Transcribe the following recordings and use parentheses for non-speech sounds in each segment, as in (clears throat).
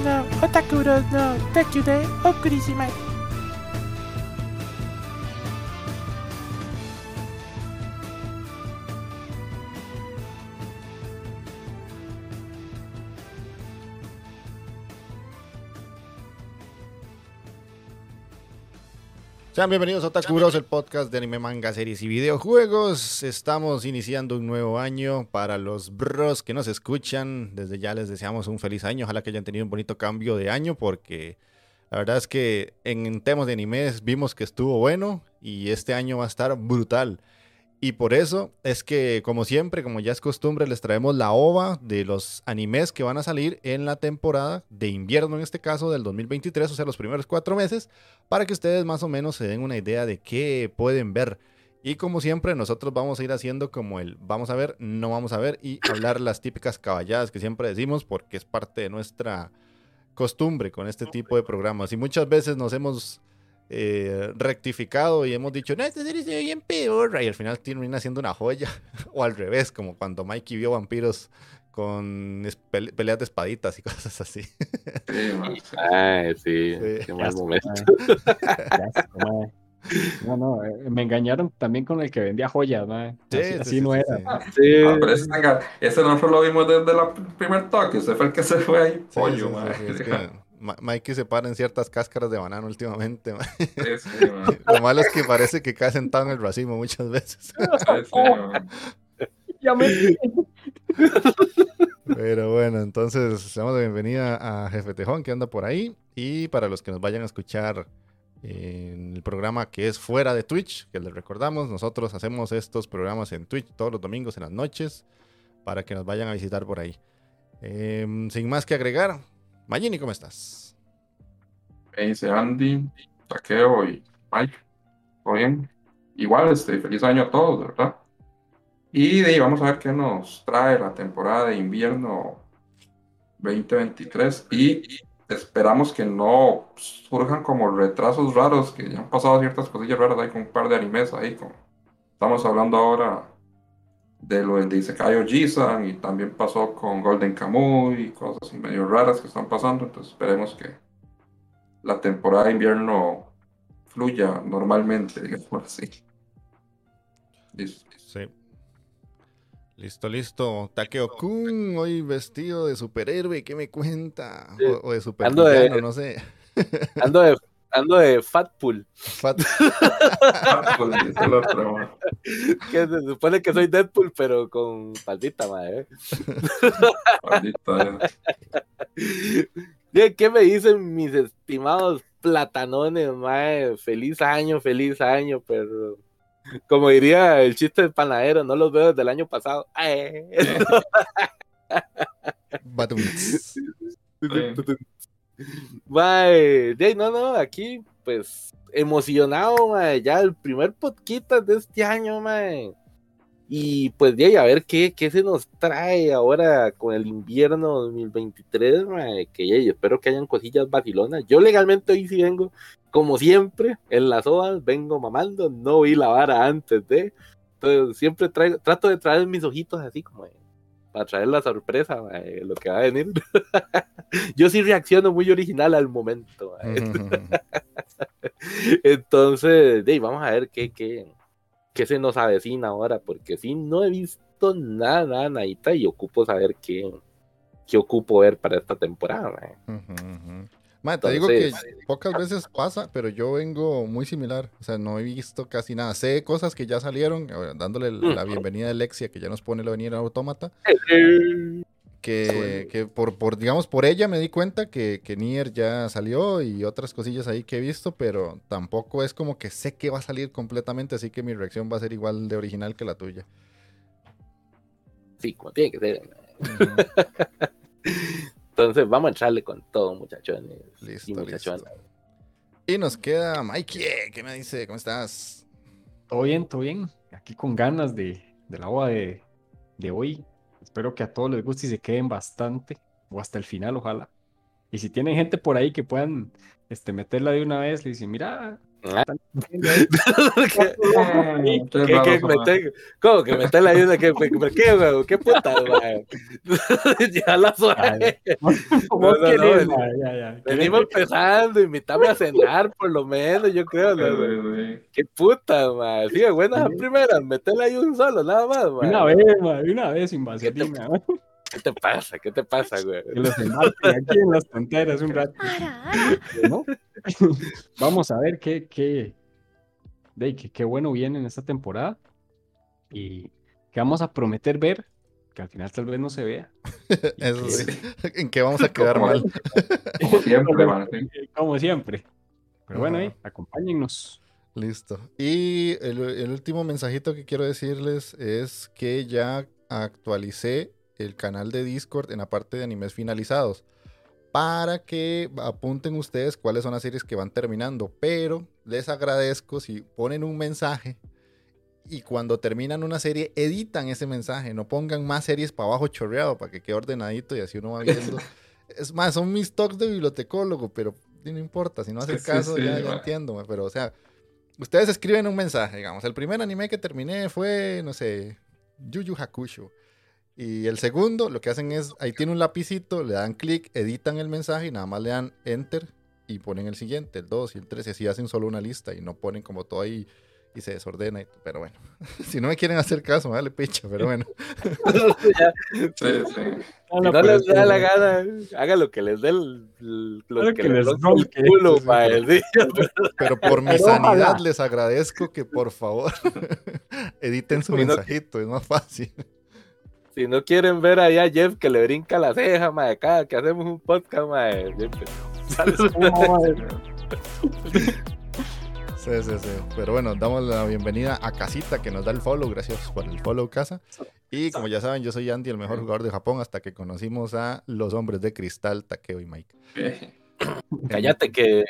のオタクロの歌曲でお送りします。Sean bienvenidos a Otaku Bros, el podcast de anime, manga, series y videojuegos. Estamos iniciando un nuevo año para los bros que nos escuchan. Desde ya les deseamos un feliz año. Ojalá que hayan tenido un bonito cambio de año porque la verdad es que en temas de animes vimos que estuvo bueno y este año va a estar brutal. Y por eso es que, como siempre, como ya es costumbre, les traemos la ova de los animes que van a salir en la temporada de invierno, en este caso del 2023, o sea, los primeros cuatro meses, para que ustedes más o menos se den una idea de qué pueden ver. Y como siempre, nosotros vamos a ir haciendo como el vamos a ver, no vamos a ver y (coughs) hablar las típicas caballadas que siempre decimos porque es parte de nuestra costumbre con este tipo de programas. Y muchas veces nos hemos eh, rectificado y hemos dicho, no, esta serie se ve bien peor. Y al final termina siendo una joya. (laughs) o al revés, como cuando Mikey vio vampiros con peleas de espaditas y (laughs) cosas así. Ay, sí, qué mal momento. No, no, eh, me engañaron también con el que vendía joyas, ¿no? así, no era. Sí. pero ese, no fue lo vimos desde el primer toque, ese fue el que se fue ahí, pollo, (laughs) Mikey se para en ciertas cáscaras de banano últimamente. (laughs) Lo malo es que parece que cae sentado en el racimo muchas veces. (laughs) ya me... (laughs) Pero bueno, entonces damos la bienvenida a Jefe Tejón que anda por ahí. Y para los que nos vayan a escuchar en el programa que es fuera de Twitch, que les recordamos, nosotros hacemos estos programas en Twitch todos los domingos en las noches para que nos vayan a visitar por ahí. Em, sin más que agregar, Magini, ¿cómo estás? Me dice Andy, Taqueo y Mike. ¿Todo bien? Igual, este, feliz año a todos, ¿verdad? Y de ahí vamos a ver qué nos trae la temporada de invierno 2023 y esperamos que no surjan como retrasos raros, que ya han pasado ciertas cosillas raras con un par de animes ahí. Como estamos hablando ahora de lo de Isekai Jisan y también pasó con Golden Kamuy y cosas así medio raras que están pasando. Entonces esperemos que la temporada de invierno fluya normalmente, digamos así. Listo. Sí. Listo, listo. Takeo-kun, hoy vestido de superhéroe, ¿qué me cuenta? O, de superhéroe, no sé. Ando de Ando de Fatpool. Fat... Fatpool, (laughs) Que se supone que soy Deadpool, pero con faldita, madre. Eh. ¿Qué me dicen mis estimados platanones, madre? Feliz año, feliz año, pero como diría el chiste del panadero, no los veo desde el año pasado. (laughs) Bye. no, no, aquí, pues, emocionado, ya el primer podcast de este año, mae. Y pues de ahí a ver qué, qué se nos trae ahora con el invierno 2023, que ya, espero que hayan cosillas vacilonas. Yo legalmente hoy sí vengo, como siempre, en las ovas, vengo mamando, no vi la vara antes de. Entonces siempre traigo, trato de traer mis ojitos así como para traer la sorpresa, lo que va a venir. (laughs) Yo sí reacciono muy original al momento. (laughs) Entonces, de vamos a ver qué, qué, qué se nos avecina ahora, porque sí, no he visto nada, nada, y ocupo saber qué, qué ocupo ver para esta temporada. Te digo que pocas veces pasa, pero yo vengo muy similar. O sea, no he visto casi nada. Sé cosas que ya salieron, eh, dándole la bienvenida a Alexia, que ya nos pone la venida autómata. Que, que por, por, digamos, por ella me di cuenta que, que Nier ya salió y otras cosillas ahí que he visto, pero tampoco es como que sé que va a salir completamente, así que mi reacción va a ser igual de original que la tuya. Sí, como tiene que ser. (laughs) Entonces, vamos a entrarle con todo, muchachones. Listo, listo. Y nos queda Mikey, ¿qué me dice? ¿Cómo estás? Todo bien, todo bien. Aquí con ganas de, de la agua de, de hoy. Espero que a todos les guste y se queden bastante, o hasta el final, ojalá. Y si tienen gente por ahí que puedan este, meterla de una vez, le dicen, mira. (laughs) ¿Cómo que meter la ayuda? ¿Qué, qué, qué, qué puta, (laughs) ya la suave. (laughs) No, no, no, venimos empezando, invítame a cenar, por lo menos, yo creo. Qué puta, man. Sí, buenas primeras, meterle ahí un solo, nada más, Una vez, una vez sin vaselina. ¿Qué te pasa? ¿Qué te pasa, güey? Que los aquí en las fronteras un rato. (laughs) Vamos a ver qué, qué, de, qué, qué bueno viene en esta temporada y que vamos a prometer ver, que al final tal vez no se vea. (laughs) Eso sí. ¿En qué vamos a (laughs) quedar mal? Como siempre. Como siempre. Pero bueno, ahí, acompáñennos. Listo. Y el, el último mensajito que quiero decirles es que ya actualicé el canal de Discord en la parte de animes finalizados para que apunten ustedes cuáles son las series que van terminando. Pero les agradezco si ponen un mensaje y cuando terminan una serie editan ese mensaje. No pongan más series para abajo chorreado para que quede ordenadito y así uno va viendo. (laughs) es más, son mis talks de bibliotecólogo, pero no importa. Si no hace caso, ya, entiendo. Pero o sea, ustedes escriben un mensaje, digamos. El primer anime que terminé fue, no sé, Yu Yu Hakusho. Y el segundo, lo que hacen es, ahí tiene un lapicito, le dan clic, editan el mensaje y nada más le dan enter y ponen el siguiente, el 2 y el 3, y así hacen solo una lista y no ponen como todo ahí y se desordena. pero bueno, (laughs) si no me quieren hacer caso, dale picha, pero bueno. (laughs) sí, sí. No, les da la gana, haga lo que les dé el, lo que, les dé el culo, (laughs) pero, por mi sanidad les agradezco que por favor editen su mensajito, es más fácil. Si no quieren ver allá a Jeff que le brinca la ceja, madre, cada que hacemos un podcast, madre. (laughs) Sí, sí, sí. Pero bueno, damos la bienvenida a Casita que nos da el follow. Gracias por el follow, Casa. Y como ya saben, yo soy Andy, el mejor jugador de Japón, hasta que conocimos a los hombres de cristal, Takeo y Mike. (coughs) Cállate que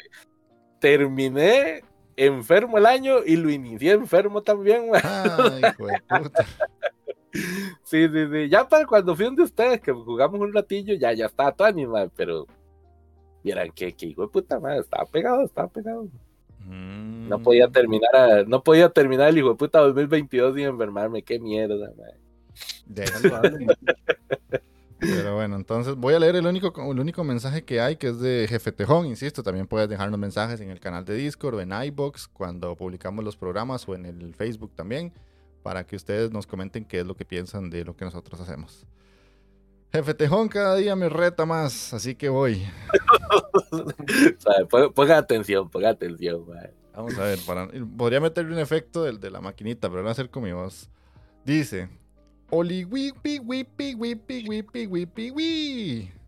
terminé enfermo el año y lo inicié enfermo también, Ay, hijo de puta. (laughs) Sí, sí, sí. Ya para cuando fui de ustedes, que jugamos un ratillo, ya, ya estaba todo animal, pero vieran que, que hijo de puta madre, estaba pegado, estaba pegado. No mm. podía terminar, no podía terminar el hijo de puta 2022 sin enfermarme, qué mierda, madre. Pero bueno, entonces voy a leer el único, el único mensaje que hay, que es de Jefe Tejón, insisto, también puedes dejarnos mensajes en el canal de Discord o en iBox cuando publicamos los programas o en el Facebook también para que ustedes nos comenten qué es lo que piensan de lo que nosotros hacemos. Jefe Tejón cada día me reta más, así que voy. (laughs) ponga atención, ponga atención. Vamos a ver, podría meterle un efecto del de la maquinita, pero no va a ser con mi voz. Dice, Oli wipi wipi wipi wipi wipi wipi.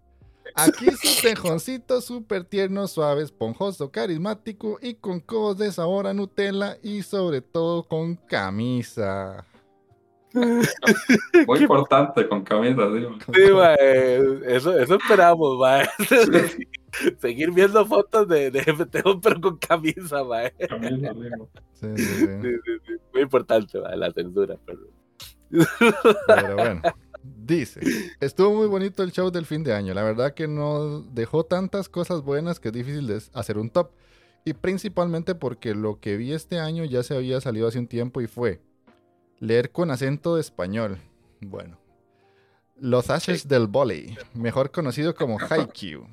Aquí su tejoncito súper tierno, suave, esponjoso, carismático y con cobos de sabor a Nutella y sobre todo con camisa. (laughs) Muy importante con camisa, digo. Sí, eso, eso esperamos, mae. (laughs) Seguir viendo fotos de, de FTO, pero con camisa, mae. Camisa, sí, sí, sí. Muy importante, mae, la censura, pero... Pero bueno. Dice, estuvo muy bonito el show del fin de año. La verdad que no dejó tantas cosas buenas que es difícil de hacer un top. Y principalmente porque lo que vi este año ya se había salido hace un tiempo y fue leer con acento de español. Bueno. Los Ashes del Volley, mejor conocido como Haikyuu.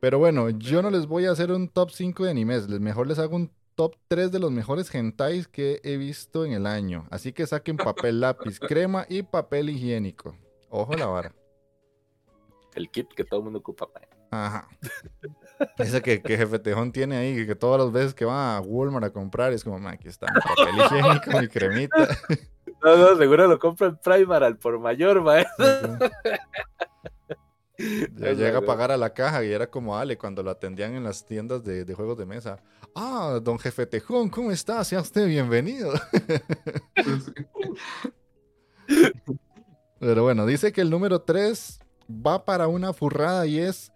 Pero bueno, yo no les voy a hacer un top 5 de animes, mejor les hago un top 3 de los mejores hentais que he visto en el año. Así que saquen papel lápiz, (laughs) crema y papel higiénico. Ojo la vara. El kit que todo el mundo ocupa. Ajá. Ese que, que Jefe Tejón tiene ahí, que, todas las veces que va a Walmart a comprar es como, aquí está mi papel higiénico, mi cremita. (laughs) No, no, seguro lo compra en Primark al por mayor, va. (laughs) Ya llega a pagar a la caja y era como Ale cuando lo atendían en las tiendas de, juegos de mesa. Ah, don Jefe Tejón, ¿cómo está? Sea usted bienvenido. (laughs) Pero bueno, dice que el número 3 va para una furrada y es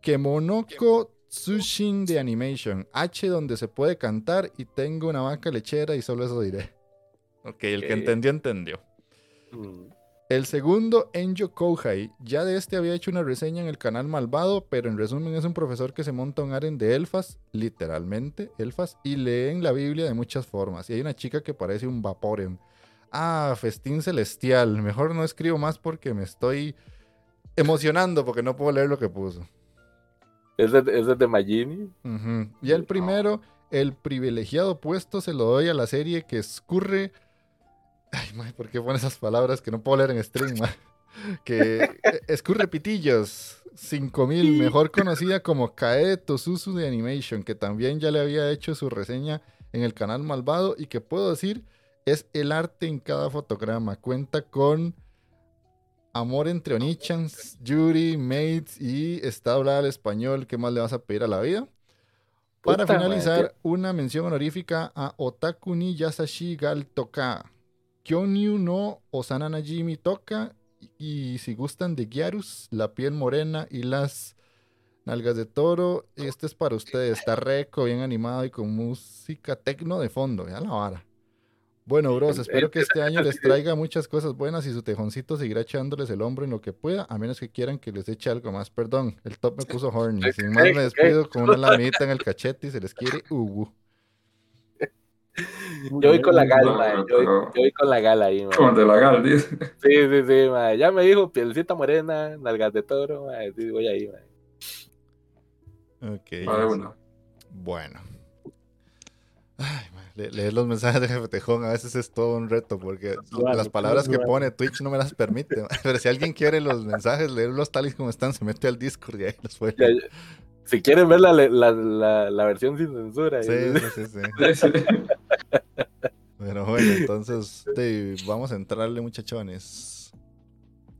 Kemonoko Tsushin de Animation. H donde se puede cantar y tengo una vaca lechera y solo eso diré. Ok, el que entendió, entendió. Mm. El segundo, Enjo Kouhai. Ya de este había hecho una reseña en el canal Malvado, pero en resumen es un profesor que se monta un aren de elfas, literalmente elfas, y leen la Biblia de muchas formas. Y hay una chica que parece un Vaporeon. Ah, festín celestial. Mejor no escribo más porque me estoy emocionando porque no puedo leer lo que puso. ¿Es de, de Magini? Y el primero, el privilegiado puesto se lo doy a la serie que escurre Ay, mae, ¿por qué pone esas palabras que no puedo leer en stream, Que eh, escurre pitillos. 5000, mejor conocida como Kae Tosusu de Animation, que también ya le había hecho su reseña en el canal Malvado y que puedo decir es el arte en cada fotograma. Cuenta con amor entre Onichans, Yuri, Mates y está hablada al español. ¿Qué más le vas a pedir a la vida? Para finalizar, una mención honorífica a Otaku ni Yasashi Gal Toka Kyonyu no Osana Najimi toca. Y si gustan de Gyarus, la piel morena y las nalgas de toro, este es para ustedes. Está reco, bien animado y con música tecno de fondo. Ya la vara. Bueno, bros, espero que este año les (laughs) traiga muchas cosas buenas y su tejoncito seguirá echándoles el hombro en lo que pueda, a menos que quieran que les eche algo más. Perdón, el top me puso horny. Sin más me despido con una (laughs) lamita en el cachete y se les quiere Ubu. Yo voy con la gala, Yo, voy con la gala ahí, Con de la gala, dice. Sí, sí, sí, Ya me dijo pielcita morena, nalgas de toro, Sí, voy ahí, man. Ok. Bueno. Ay, leer los mensajes de Jefe Tejón a veces es todo un reto porque las palabras que pone Twitch no me las permite. (laughs) Pero si alguien quiere los mensajes, leerlos tal y como están, se mete al Discord y ahí los puede. Si quieren ver la, la, la, versión sin censura. Sí, (laughs) sí, sí. Pero bueno, entonces vamos a entrarle, muchachones.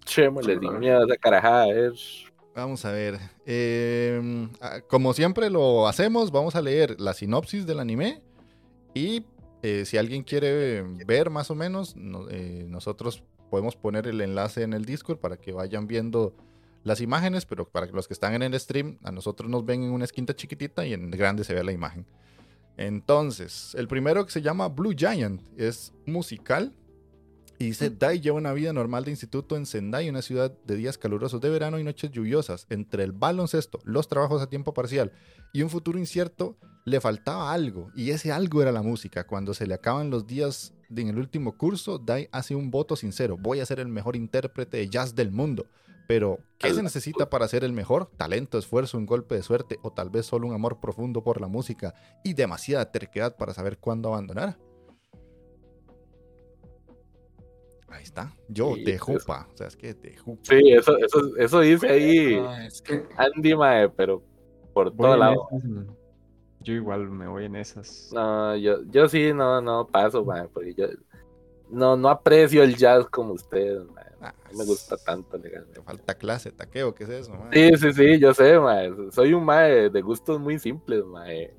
Chémole, miedo esa carajada, Vamos a ver. Em, como siempre lo hacemos, vamos a leer la sinopsis del anime. Y eh, si alguien quiere ver más o menos, eh, nosotros podemos poner el enlace en el Discord para que vayan viendo las imágenes, pero para los que están en el stream, a nosotros nos ven en una esquina chiquitita y en grande se ve la imagen. Entonces, el primero que se llama Blue Giant es musical. Y dice, Dai lleva una vida normal de instituto en Sendai, una ciudad de días calurosos de verano y noches lluviosas. Entre el baloncesto, los trabajos a tiempo parcial y un futuro incierto, le faltaba algo. Y ese algo era la música. Cuando se le acaban los días en el último curso, Dai hace un voto sincero. Voy a ser el mejor intérprete de jazz del mundo. Pero, ¿qué se necesita para ser el mejor? Talento, esfuerzo, un golpe de suerte o tal vez solo un amor profundo por la música y demasiada terquedad para saber cuándo abandonar. Ahí está. Yo te jupa. O sea, es que te jupa. Sí, eso, eso, eso dice ahí Andy Mae, pero por todo lado. yo igual me voy en esas. No, yo, yo sí, no, no paso, mae, porque yo no, no aprecio el jazz como ustedes, mae. Ah, no me gusta tanto legalmente. falta clase, taqueo, ¿qué es eso? Sí, sí, sí, yo sé, mae. Soy un mae de gustos muy simples, mae.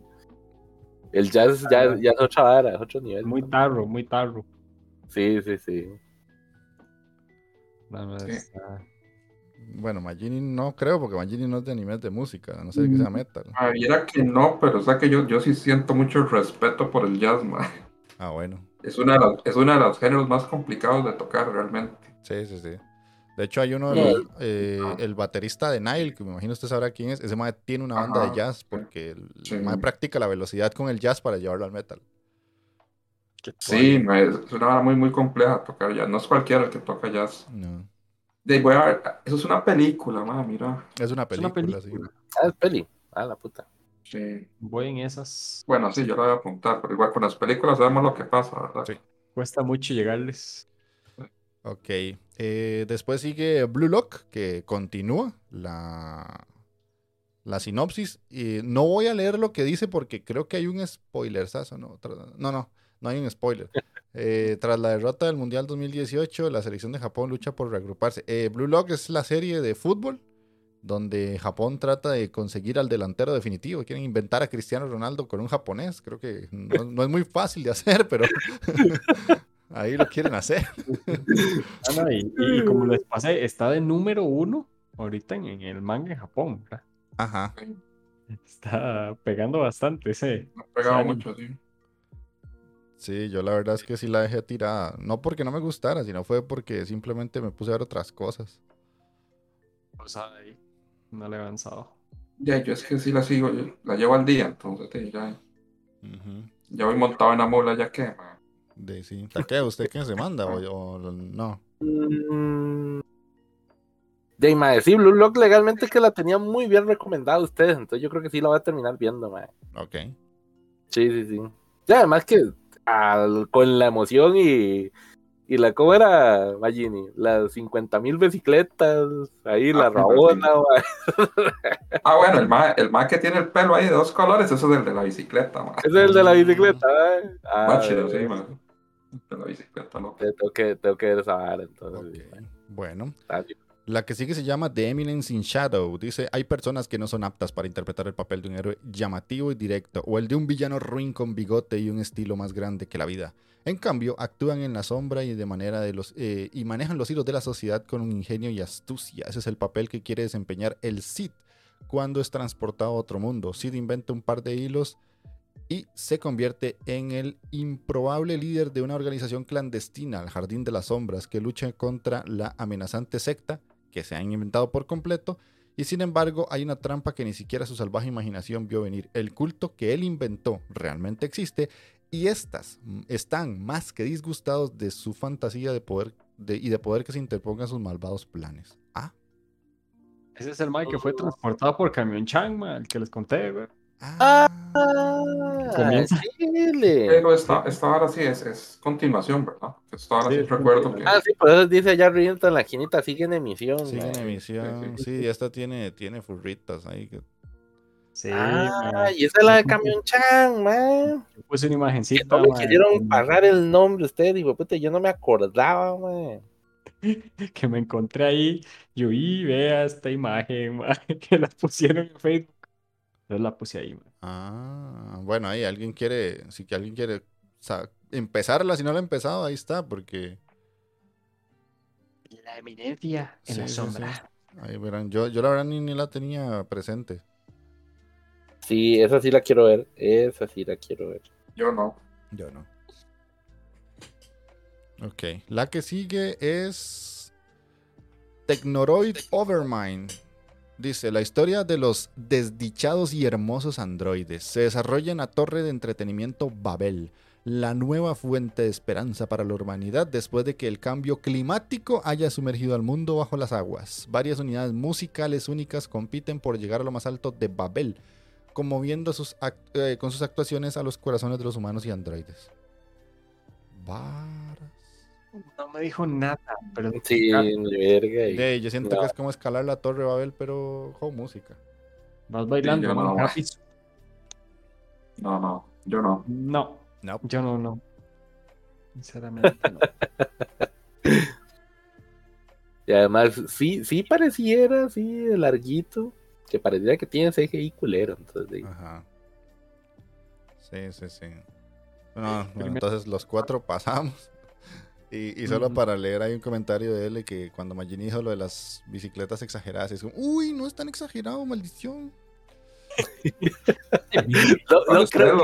El jazz ya, ya es otra vara, es otro nivel. Muy tarro, muy tarro. Sí, sí, sí. Bueno, Magini no creo, porque Magini no es de anime de música, no sé de qué sea mm. metal. Ah, era que no, pero o sea que yo, yo sí siento mucho respeto por el jazz, mae. Ah, bueno. Es una, es uno de los géneros más complicados de tocar realmente. Sí, sí, sí. De hecho, hay uno, eh, el baterista de Nile, que me imagino usted sabrá quién es. Ese mae tiene una banda de jazz porque el mae practica la velocidad con el jazz para llevarlo al metal. Sí, es una banda muy, muy compleja tocar jazz. No es cualquiera el que toca jazz. No. De, voy a ver, eso es una película, ma, mira. Es una película, sí. Ah, es peli. Ah, la puta. Sí. Voy en esas. Bueno, sí, yo lo voy a apuntar, pero igual con las películas sabemos lo que pasa, ¿verdad? Sí. Cuesta mucho llegarles. Ok. Eh, después sigue Blue Lock, que continúa la, la sinopsis. Y no voy a leer lo que dice porque creo que hay un spoiler, ¿no? No, no, no hay un spoiler. (laughs) Eh, tras la derrota del Mundial 2018, la selección de Japón lucha por reagruparse. Eh, Blue Lock es la serie de fútbol donde Japón trata de conseguir al delantero definitivo. Quieren inventar a Cristiano Ronaldo con un japonés. Creo que no es muy fácil de hacer, pero (laughs) Ahí lo quieren hacer. (laughs) Ah, y, como les pasé, está de número uno ahorita en, el manga en Japón. Ajá. Está pegando bastante ese. Ha pegado mucho, sí. Sí, yo la verdad es que sí la dejé tirada. No porque no me gustara, sino fue porque simplemente me puse a ver otras cosas. O sea, ahí no le he avanzado. Ya, yo es que sí la sigo, la llevo al día, entonces ya. Ya voy montado en la mula, ya que, de sí. qué? ¿Usted quién se manda o, no? De mae, sí, Blue Lock legalmente que la tenía muy bien recomendada a ustedes, entonces yo creo que sí la voy a terminar viendo, mae. Ok. Sí, sí, sí. Y además que con la emoción y, y la ¿cómo era, Magini? Las 50 mil bicicletas, ahí la ah, rabona, Ah, bueno, el más el que tiene el pelo ahí de dos colores, eso es el de la bicicleta. Es el de la bicicleta, ¿eh? Ah, chido, sí, man la bicicleta, ¿no? Tengo que, tengo que entonces. Bueno. La que sigue se llama The Eminence in Shadow. Dice, hay personas que no son aptas para interpretar el papel de un héroe llamativo y directo, o el de un villano ruin con bigote y un estilo más grande que la vida. En cambio, actúan en la sombra y de manera de los eh, y manejan los hilos de la sociedad con un ingenio y astucia. Ese es el papel que quiere desempeñar el Sith cuando es transportado a otro mundo. Sid inventa un par de hilos y se convierte en el improbable líder de una organización clandestina, el Jardín de las Sombras, que lucha contra la amenazante secta que se han inventado por completo. Y sin embargo, hay una trampa que ni siquiera su salvaje imaginación vio venir. El culto que él inventó realmente existe y estas están más que disgustados de su fantasía de poder y de poder que se interpongan sus malvados planes. Ah. Ese es el Mike que fue transportado por Camión Chang, el que les conté, güey. Ah, comienza. Pero esta, ahora sí es, es continuación, ¿verdad? Esta ahora sí, recuerdo que. Ah, sí, pues dice ya Rienta en la quinita, sigue en emisión. Sigue en emisión, sí, esta tiene, tiene furritas ahí. Que... Sí, ah, y esa es la de Camión Chan, man. Puse una imagencita. Que no me quisieron pagar el nombre ustedes, digo, puta, yo no me acordaba, man. (laughs) que me encontré ahí, yo vi, vea esta imagen, man, (laughs) que la pusieron en Facebook la puse ahí. Ah, bueno, ahí alguien quiere, si que alguien quiere empezarla, si no la ha empezado, ahí está, porque... La eminencia en la sombra. Ahí verán, yo, yo la verdad ni, ni la tenía presente. Sí, esa sí la quiero ver, esa sí la quiero ver. Yo no. Yo no. Ok, la que sigue es Technoroid Overmind. Dice, la historia de los desdichados y hermosos androides se desarrolla en la torre de entretenimiento Babel, la nueva fuente de esperanza para la humanidad después de que el cambio climático haya sumergido al mundo bajo las aguas. Varias unidades musicales únicas compiten por llegar a lo más alto de Babel, conmoviendo sus eh, con sus actuaciones a los corazones de los humanos y androides. No me dijo nada, pero. Sí, verga. yo siento que es como escalar la torre Babel, pero con música. Vas bailando, no, no, no, yo no. No, no. yo no, no. Sinceramente, no. (laughs) y además, sí, sí pareciera, sí, larguito, que pareciera que tiene CGI culero. Entonces, Ajá. Sí, sí, sí. bueno, entonces los cuatro (laughs) pasamos. Y, solo para leer hay un comentario de él que cuando Magini dijo lo de las bicicletas exageradas, es como, uy, no es tan exagerado, maldición. (laughs) no, creo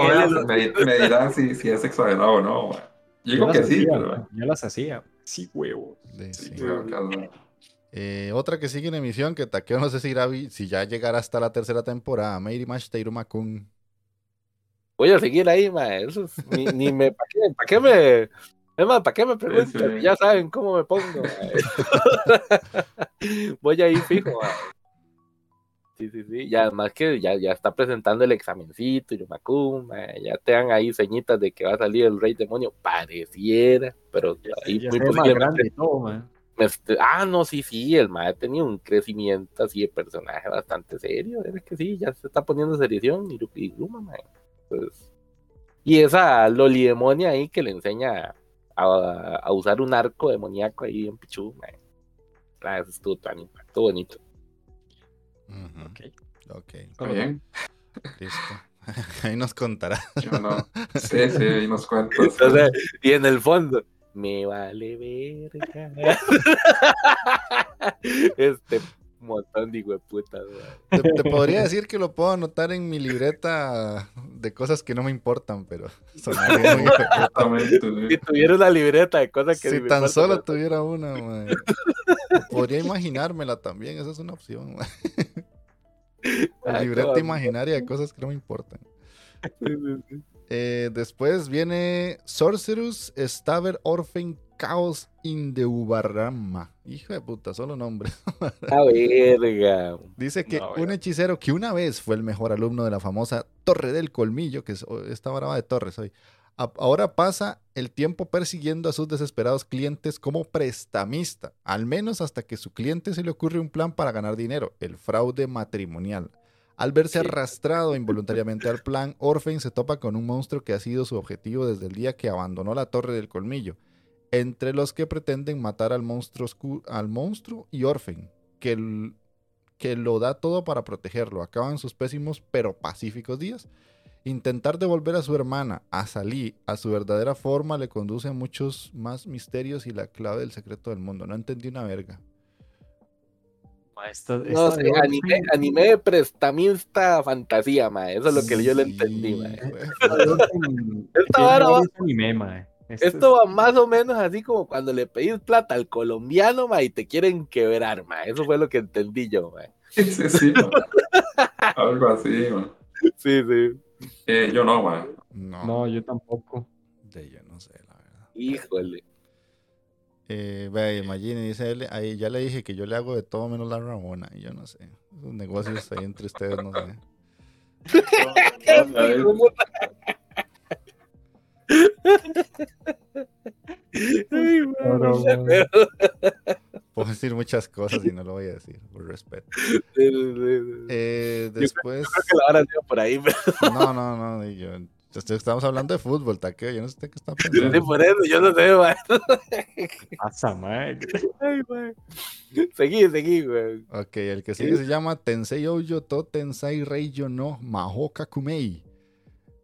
que me, dirán si, es exagerado o no. Digo que sí, pero... Yo las hacía. Sí, huevo. Sí, eh, otra que sigue en emisión, que Takeo no sé si, irá, si ya llegará hasta la tercera temporada, Mary Mash Makun. Voy a seguir ahí, ma. Eso es, ni, ni me. ¿Para qué, pa qué me.? Es más, ¿para qué me preguntan? Ya saben cómo me pongo. (laughs) Voy a ir fijo. Ma. Sí, sí, sí. Y además que ya, ya está presentando el examencito y ya te dan ahí señitas de que va a salir el Rey Demonio. Pareciera, pero ahí muy posiblemente. Todo, este, ah, no, sí, sí, el mae ha tenido un crecimiento así de personaje bastante serio. Es que sí, ya se está poniendo serición y, y pues, y esa Loli demonia ahí que le enseña a, usar un arco demoníaco ahí en Pichu, ah, eso estuvo tan estuvo bonito. Ok. Ok. bien. Listo. (laughs) ahí nos contará. Yo no. Sí, sí, ahí nos cuentas. y en el fondo, me vale verga. (laughs) este montón de puta. Te, te, podría decir que lo puedo anotar en mi libreta de cosas que no me importan, pero sonaría muy (laughs) Si tuviera una libreta de cosas que Si tan solo tuviera una, podría imaginármela también, esa es una opción. (laughs) La libreta imaginaria de cosas que no me importan. Eh, después viene Sorcerus Staver Orphan Chaos in the Ubarrama. Hijo de puta, solo nombre. (laughs) A verga. Dice que un hechicero que una vez fue el mejor alumno de la famosa Torre del Colmillo, que es esta brava de torres hoy, ahora pasa el tiempo persiguiendo a sus desesperados clientes como prestamista, al menos hasta que su cliente se le ocurre un plan para ganar dinero, el fraude matrimonial. Al verse arrastrado (laughs) involuntariamente al plan, Orphan se topa con un monstruo que ha sido su objetivo desde el día que abandonó la Torre del Colmillo, entre los que pretenden matar al monstruo, al monstruo y Orphan, que, que lo da todo para protegerlo. Acaban sus pésimos pero pacíficos días. Intentar devolver a su hermana, a Salí, a su verdadera forma le conduce a muchos más misterios y la clave del secreto del mundo. No entendí una verga no sé, anime, anime prestamista fantasía, ma. Eso es lo que yo le entendí, ma. (laughs) Esto, va, esto va más o menos así como cuando le pedís plata al colombiano, ma, y te quieren quebrar, ma. Eso fue lo que entendí yo, ma. Sí, sí, (laughs) Algo así, ma. Sí, sí. Eh, yo no, ma. No. no, yo tampoco. De yo no sé, la verdad. Híjole. Eh, ve, imagine, dice él, ahí ya le dije que yo le hago de todo menos la Ramona. Y yo no sé. Esos negocios ahí entre ustedes, no sé. Puedo decir muchas cosas y no lo voy a decir, por respeto. Eh, después. Yo creo que la van a por ahí, pero... No, no, no. Yo, Estamos hablando de fútbol, taqueo. Yo no sé qué está pensando. Sí, por eso, yo no sé, güey. Pasa, man. Seguí, seguí, güey. Ok, el que sigue se llama Tensei Oyo To Tensei Reiyo no Mahoka Kumei.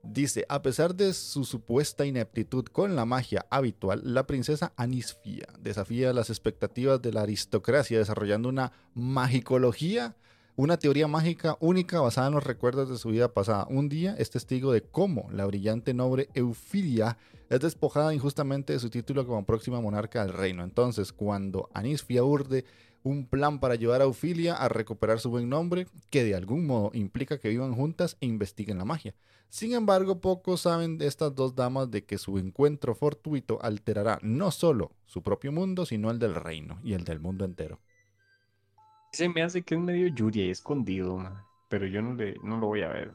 Dice, a pesar de su supuesta ineptitud con la magia habitual, la princesa Anisfia desafía las expectativas de la aristocracia desarrollando una magicología una teoría mágica única basada en los recuerdos de su vida pasada. Un día es testigo de cómo la brillante noble Eufilia es despojada injustamente de su título como próxima monarca del reino. Entonces, cuando Anisfia urde un plan para ayudar a Eufilia a recuperar su buen nombre, que de algún modo implica que vivan juntas e investiguen la magia. Sin embargo, pocos saben de estas dos damas de que su encuentro fortuito alterará no solo su propio mundo, sino el del reino y el del mundo entero. Se me hace que es medio Yuri escondido, pero yo no, le, no lo voy a ver.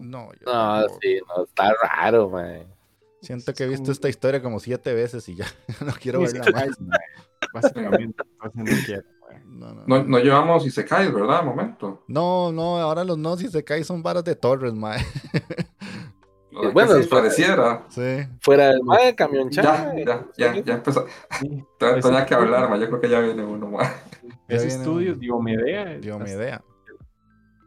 No, yo no, sí, no, está raro, man. Siento que he visto esta historia como siete veces y ya (laughs) no quiero verla más. Básicamente, (laughs) no. No, no, no. no, llevamos y se cae, ¿verdad? Momento. No, no, ahora los no si se cae son varas de Torres, mae. (laughs) bueno, pareciera. Sí. Fuera del de camión Ya, ya, ya, ya empezó. (laughs) Tenía que hablar, ma. yo creo que ya viene uno más. Ese estudio, Diomedea. Diomedea.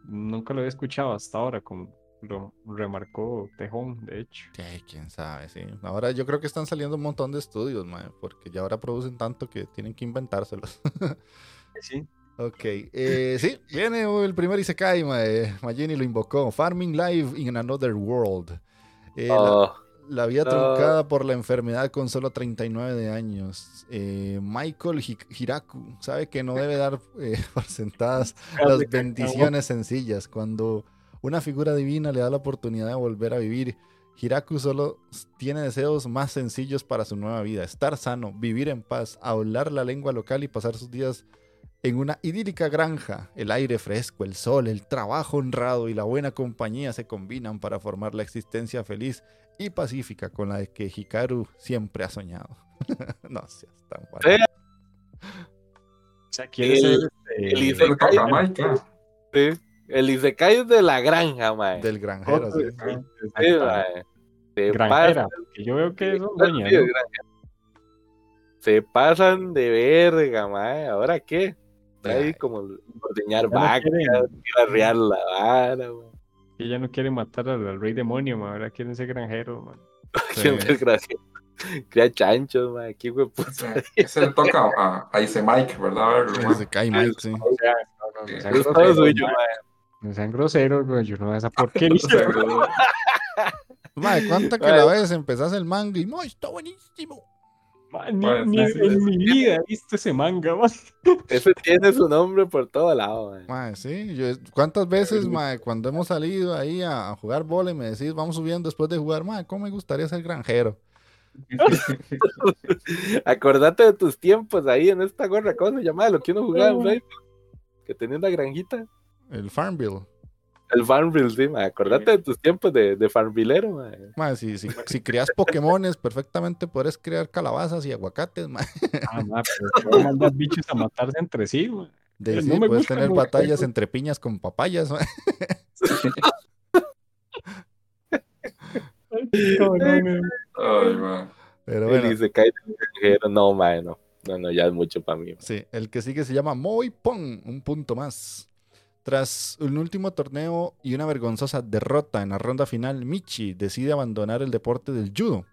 Nunca lo había escuchado hasta ahora, como lo remarcó Tejón, de hecho. Sí, quién sabe, sí. Ahora yo creo que están saliendo un montón de estudios, ma, porque ya ahora producen tanto que tienen que inventárselos. (laughs) sí. Ok, eh, sí, viene el primer Isekai, ma, Magini lo invocó. Farming Live in Another World. Eh, oh. La vida truncada por la enfermedad con solo 39 de años. Eh, Michael Hiraku sabe que no debe dar eh, (laughs) por sentadas (laughs) las bendiciones sencillas. Cuando una figura divina le da la oportunidad de volver a vivir, Hiraku solo tiene deseos más sencillos para su nueva vida. Estar sano, vivir en paz, hablar la lengua local y pasar sus días en una idílica granja, el aire fresco, el sol, el trabajo honrado y la buena compañía se combinan para formar la existencia feliz y pacífica con la que Hikaru siempre ha soñado. (laughs) no seas tan bueno. O sea, quiere el, este, el, Isekai, sí, el Isekai es de la granja, mae. Del granjero, sí. sí, Granjera, que yo veo que es un Se pasan de verga, mae. ¿Ahora qué? Ahí como ordeñar vacas, arrear la vara, man. Ella no quiere matar al, rey demonio, man. ahora quieren ser granjeros, man. (laughs) Quieren ser granjeros. Chanchos, man. Aquí, güey, Ese le toca a, a ese Mike, ¿verdad? Ese Kai Mike, sí. No sean groseros, güey. Yo no esa porquería. Madre, ¿cuánta que (laughs) la vez empezás el manga y no, está buenísimo? Ni, en mi vida he visto ese manga, Ese tiene su nombre por todo lado, sí. ¿Cuántas veces, cuando hemos salido ahí a, jugar vole, me decís, vamos subiendo después de jugar, madre, ¿cómo me gustaría ser granjero? (laughs) Acordate de tus tiempos ahí en esta gorra, ¿cómo se llamaba? Lo que uno jugaba Que tenía una granjita. El Farmville. El Farmville, sí, Acordate de tus tiempos de, de Farmvillero, ma. si, si, si creas Pokémones, perfectamente podrás crear calabazas y aguacates, ma. Ah, ma, pero mandar bichos a matarse entre sí, ma. De, sí, puedes tener batallas entre piñas con papayas, ma. (laughs) Ay, ma. Pero bueno. Y se cae no, ma, no. No, no, ya es mucho para mí. Sí, el que sigue se llama Moy Pong, un punto más. Tras un último torneo y una vergonzosa derrota en la ronda final, Michi decide abandonar el deporte del judo.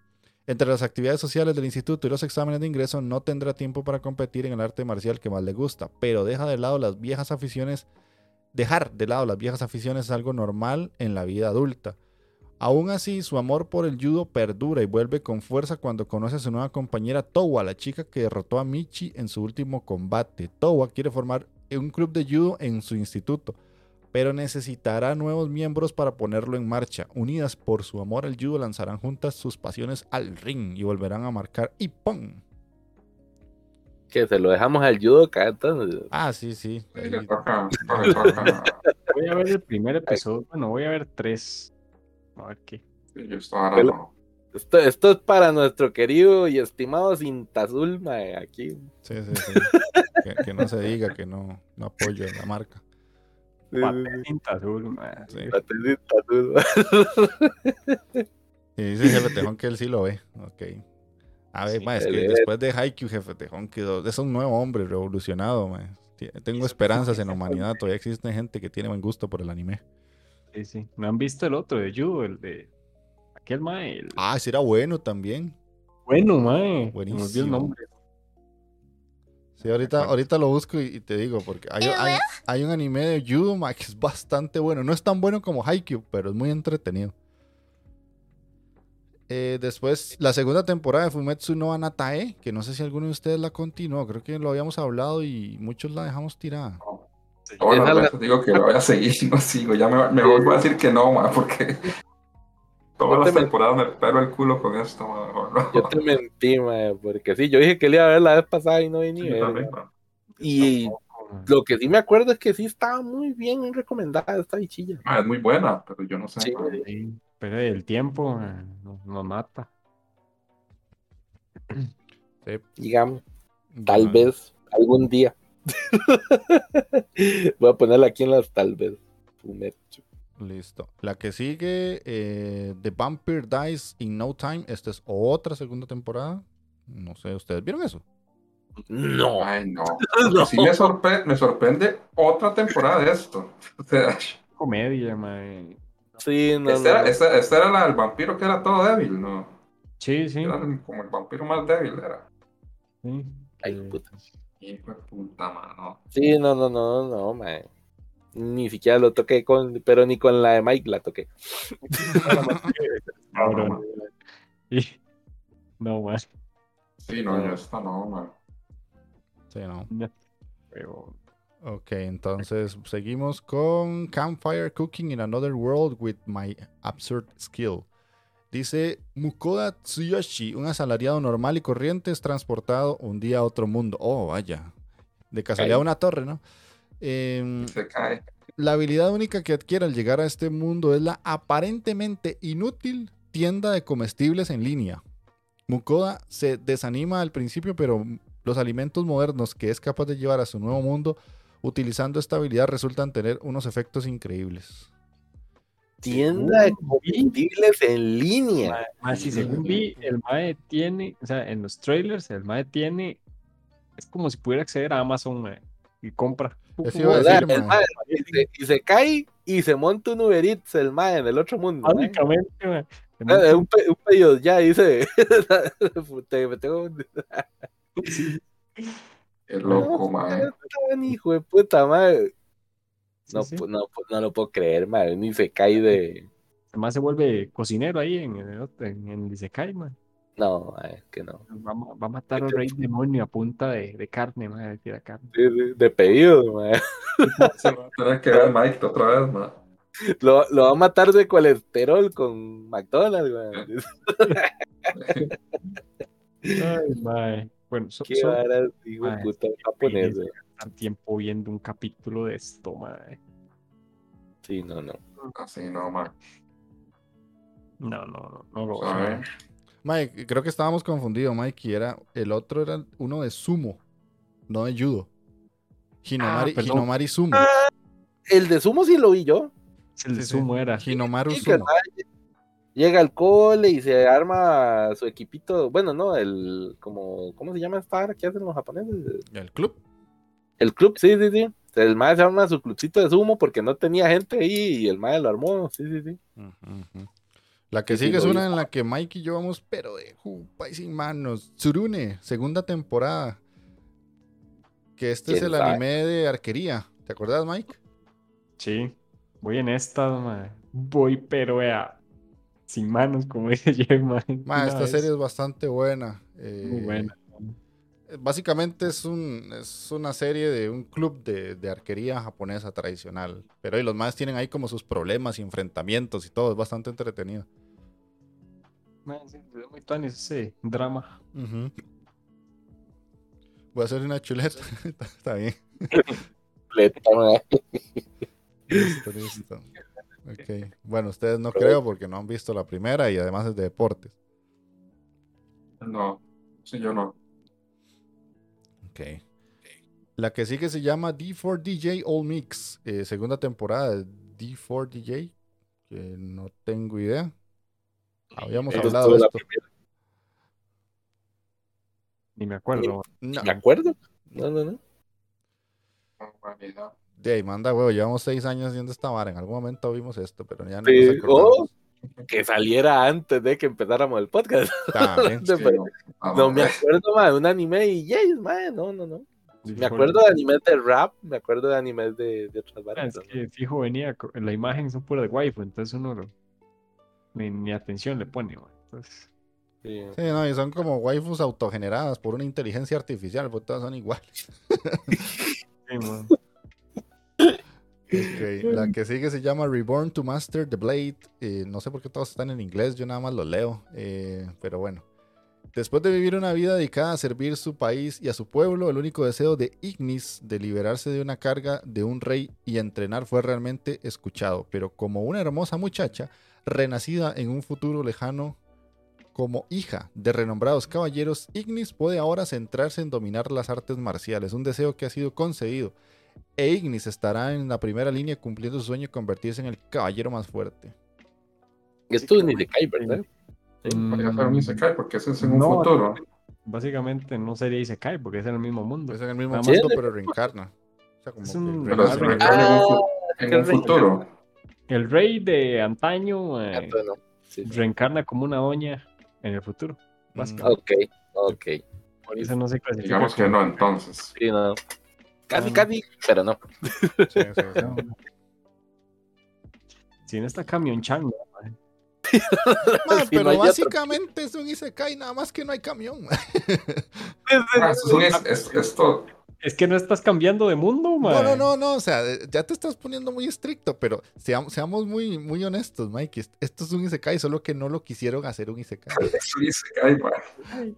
Entre las actividades sociales del instituto y los exámenes de ingreso no tendrá tiempo para competir en el arte marcial que más le gusta, pero deja de lado las viejas aficiones. Dejar de lado las viejas aficiones es algo normal en la vida adulta. Aún así, su amor por el judo perdura y vuelve con fuerza cuando conoce a su nueva compañera Towa, la chica que derrotó a Michi en su último combate. Towa quiere formar un club de judo en su instituto, pero necesitará nuevos miembros para ponerlo en marcha. Unidas por su amor al judo, lanzarán juntas sus pasiones al ring y volverán a marcar y ¡pum! Que se lo dejamos al judo Ah, sí, sí. voy a ver el primer episodio. Bueno, voy a ver tres. A ver qué. Esto, esto, es para nuestro querido y estimado Azul, aquí. Sí, sí, sí. que, no se diga que no, no apoyo la marca. Azul, sí. Azul. y dice Jefe Tejón que él sí lo ve. Ok. A ver, es que después de Haikyuu, Jefe Tejón quedó. Es un nuevo hombre revolucionado, Tengo esperanzas en la humanidad. Todavía existe gente que tiene buen gusto por el anime. Sí, sí. ¿No han visto el otro de Yu, el de aquel mae. Ah, ese era bueno también. Bueno, mae. Buenísimo. el nombre. Sí, ahorita, ahorita lo busco y, te digo, porque hay, hay, un anime de judo que es bastante bueno. No es tan bueno como Haikyuu, pero es muy entretenido. Eh, después, la segunda temporada de Fumetsu no Anatae, que no sé si alguno de ustedes la continuó, creo que lo habíamos hablado y muchos la dejamos tirada. Bueno, digo que lo voy a seguir, (laughs) no sigo, ya me, me voy a decir que no, porque Todas las temporadas me pelo el culo con esto, Yo te mentí, porque sí, yo dije que le iba a ver la vez pasada y no vi ni Y lo que sí me acuerdo es que sí estaba muy bien recomendada esta bichilla. Ah, es muy buena, pero yo no sé. pero el tiempo nos, mata. (clears throat) Digamos, tal vez algún día. (laughs) Voy a ponerla aquí en las tal vez. Listo. La que sigue, eh, The Vampire Dies in No Time. Esta es otra segunda temporada. No sé, ¿ustedes vieron eso? No. Ay, no. Sí me, sorprende otra temporada de esto. O sea, comedia, man. Sí, no. Esta, era la del vampiro que era todo débil, ¿no? Sí, sí. Era como el vampiro más débil, era. Sí. Ay, puta. Hijo de puta, mano. Sí, no, no, no, no, man ni siquiera lo toqué con, pero ni con la de Mike la toqué. (laughs) No, man. Sí, no, ya está, no, man. Sí, no. Pero... Ok, entonces seguimos con Campfire Cooking in Another World with My Absurd Skill. Dice Mukoda Tsuyoshi, un asalariado normal y corriente es transportado un día a otro mundo. Oh, vaya. De casualidad una torre, ¿no? Em, Se cae. la habilidad única que adquiere al llegar a este mundo es la aparentemente inútil tienda de comestibles en línea. Mukoda se desanima al principio, pero los alimentos modernos que es capaz de llevar a su nuevo mundo utilizando esta habilidad resultan tener unos efectos increíbles. Tienda de comestibles en línea. Más si según vi, el MAE tiene, o sea, en los trailers, el MAE tiene, es como si pudiera acceder a Amazon mae, y compra. Eso iba a O sea, decir, el mae. mae, y, se, y se cae y se monta un Uber Eats el mae en el otro mundo. mae. Básicamente, mae. Un, pe- un pedido ya dice. (laughs) te, me tengo un- (laughs) Es loco, man. Tan hijo de puta madre. No, Sí, sí. pu- no, no lo puedo creer, madre. Ni se cae de. Además se vuelve cocinero ahí en el, en, en el Isekai, man. No, madre, que no. Va, a ma- va a matar al rey demonio a punta de, de carne, madre, de tira carne. De, de- de pedido, madre. Se va a tener que ver Mike otra vez. (laughs) Lo, lo va a matar de colesterol con McDonald's, madre. Ay. Bueno, so, Qué so- varas, de Madre, puta japonés, estar tiempo viendo un capítulo de esto, madre. Sí, no, no. Así no, man. No, no, no, no lo ¿Sabe? Mike, creo que estábamos confundidos, Mike, y era, el otro era uno de sumo, no de judo. Hinomari, Ah. Hinomari Sumo. El de sumo sí lo vi yo. El de Sí, sí. sumo era. Hinomaru Sí, Sumo. llega al cole y se arma su equipito. Bueno, no, el. Como, ¿Cómo se llama esta que hacen los japoneses? El club. El club, sí, sí, sí. El mae se arma su clubcito de sumo porque no tenía gente ahí y el mae lo armó. Sí, sí, sí. Ujú. La que sigue es una en la que Mike y yo vamos, pero de jupa y sin manos. Tsurune, segunda temporada. Que este es ¿Quién el sabe? anime de arquería. ¿Te acuerdas, Mike? Sí, voy en esta, madre. Voy, pero vea, sin manos, como (laughs) dice Jeff, esta vez. serie es bastante buena. eh, Muy buena. Básicamente es, un, es una serie de un club de, de arquería japonesa tradicional. Pero y los más tienen ahí como sus problemas y enfrentamientos y todo. Es bastante entretenido. Madre, sí, es muy ese drama. Voy a hacer una chuleta. (laughs) (laughs) Está bien. Mae. Listo, listo. Ok. Bueno, ustedes no creo porque no han visto la primera y además es de deportes. No, sí, yo no. Ok. La que sigue se llama D4DJ All Mix. eh, segunda temporada de D4DJ. Que no tengo idea. Habíamos hablado de esto. Ni me acuerdo. No. ¿Me acuerdo? No, no, no. De ahí, manda huevo. Llevamos seis años haciendo esta vara. En algún momento vimos esto, pero ya no Sí, nos acordamos. Que saliera antes de que empezáramos el podcast. (laughs) También. Sí, pero- Ah, No me acuerdo, mae, de un anime y yes, mae, no, no, no. Me acuerdo de animes de rap, me acuerdo de animes de, de otras Ah, varas. Es que fijo venía, la imagen son pura de waifu, entonces uno lo- ni, ni atención le pone, man. Entonces, Sí. Sí, no, y son como waifus autogeneradas por una inteligencia artificial, porque todas son iguales. (laughs) sí, man. La que sigue se llama Reborn to Master the Blade. Eh, no sé por qué todos están en inglés, yo nada más lo leo. eh, pero bueno. Después de vivir una vida dedicada a servir su país y a su pueblo, el único deseo de Ignis de liberarse de una carga de un rey y entrenar fue realmente escuchado. Pero como una hermosa muchacha, renacida en un futuro lejano como hija de renombrados caballeros, Ignis puede ahora centrarse en dominar las artes marciales, un deseo que ha sido concedido e Ignis estará en la primera línea cumpliendo su sueño de convertirse en el caballero más fuerte. Esto ni de cae, ¿verdad? Podría ser Mm, un Isekai porque ese es en un No. futuro. Básicamente no sería Isekai porque es en el mismo mundo. Es en el mismo Nada mundo, pero reencarna. O sea, como Es que un- Pero Ah, en un, futuro. El rey de antaño eh. Sí, sí. reencarna como una doña en el futuro. Mm. Ok, ok. Por eso no se clasifica. Digamos que no, entonces. Sí, no. Casi, Ah. casi, pero no. sí, sí. No. Si no está Camion Chan, ¿no? (laughs) pero básicamente es un Isekai, nada más que no hay camión. (laughs) Ah, es que no estás cambiando de mundo, man. No, no, no, no, o sea, ya te estás poniendo muy estricto, pero seamos, seamos muy, muy honestos, Mike. Esto es un Isekai, solo que no lo quisieron hacer un Isekai. Es un Isekai, man.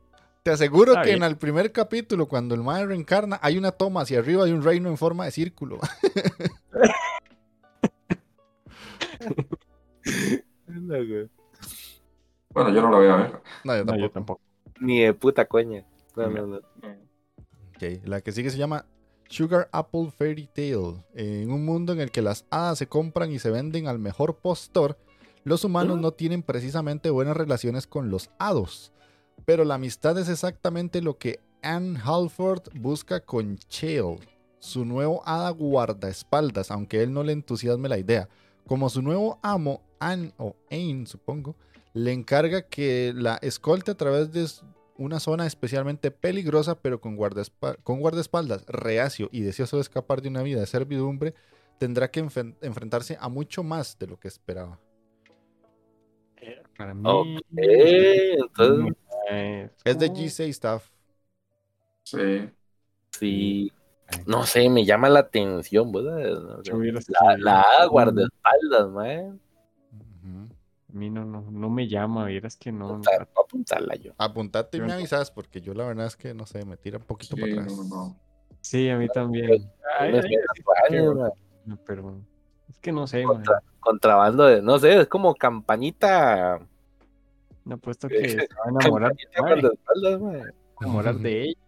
Te aseguro que en el primer capítulo, cuando el Mae reencarna, hay una toma hacia arriba de un reino en forma de círculo. (laughs) bueno, yo no lo voy a ver. No, yo tampoco. Ni de puta coña. No, no, no. La que sigue se llama Sugar Apple Fairy Tale. En un mundo en el que las hadas se compran y se venden al mejor postor, los humanos no tienen precisamente buenas relaciones con los hados. Pero la amistad es exactamente lo que Anne Halford busca con Chale, su nuevo hada guardaespaldas, aunque él no le entusiasme la idea. Como su nuevo amo, Anne o Ain, supongo, le encarga que la escolte a través de una zona especialmente peligrosa, pero con, con guardaespaldas reacio y deseoso de escapar de una vida de servidumbre, tendrá que enfrentarse a mucho más de lo que esperaba. Para mí, entonces... es de G6 Staff. Sí. Sí. No sé, me llama la atención, ¿verdad? la, la guardaespaldas, man. A mí no, no, no me llama, vieras que no. apuntarla yo. Apuntate y me avisas, porque yo la verdad es que, no sé, me tira un poquito para atrás. Sí, a mí también. pero es que no sé, Contrabando de, no sé, es como campanita. No puesto que se va a (laughs) enamorar, de, enamorar de ella.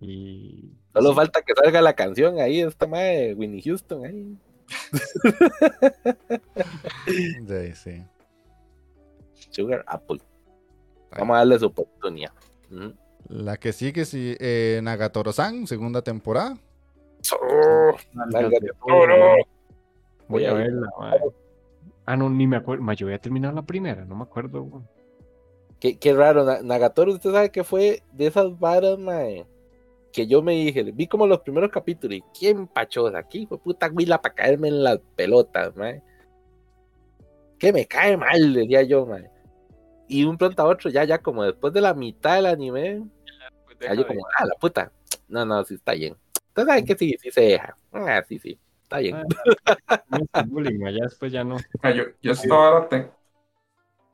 Y. Solo falta que salga la canción ahí, esta madre Winnie Houston (laughs) ahí. Sí, Sugar Apple. Vamos a darle su oportunidad. La que sigue es eh, Nagatoro-san, segunda temporada. Voy a verla, Ah, no, ni me acuerdo. Yo había terminado la primera, no me acuerdo. Qué, qué raro, Nagatoro, usted sabe que fue de esas varas, mae que yo me dije, vi como los primeros capítulos y quién pachos aquí, fue puta guila para caerme en las pelotas, man. Que me cae mal, decía yo, man. Y un pronto a otro, ya, ya como después de la mitad del anime, ya yo como, ah, la puta. No, no, sí está bien. Entonces, ¿sabes que sí, sí se deja? Ah, sí, sí, está bien. Ah, (laughs) ya después ya no. Ah, yo, yo ahora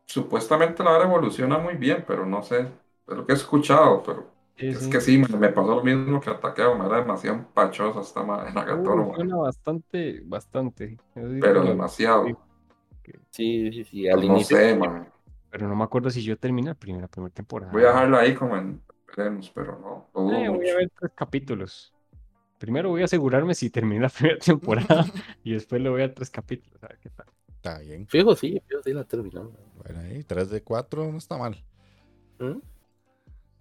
supuestamente la hora evoluciona muy bien, pero no sé, de lo que he escuchado, pero es que sí, me, pasó lo mismo que Ataqueo, me era demasiado pachosa esta madre Nagatoro. suena bastante, bastante. Pero demasiado. Sí, sí, sí, al pues no sé, man. Pero no me acuerdo si yo terminé la primera, primera temporada. Voy a dejarlo ahí como en veremos, pero no. Eh, voy a ver tres capítulos. Primero voy a asegurarme si terminé la (laughs) primera temporada (laughs) y después le voy a tres capítulos, a ver qué tal. Está bien. Fijo, sí, fijo, sí la terminó. Bueno, ahí, tres de cuatro no está mal. ¿Mm?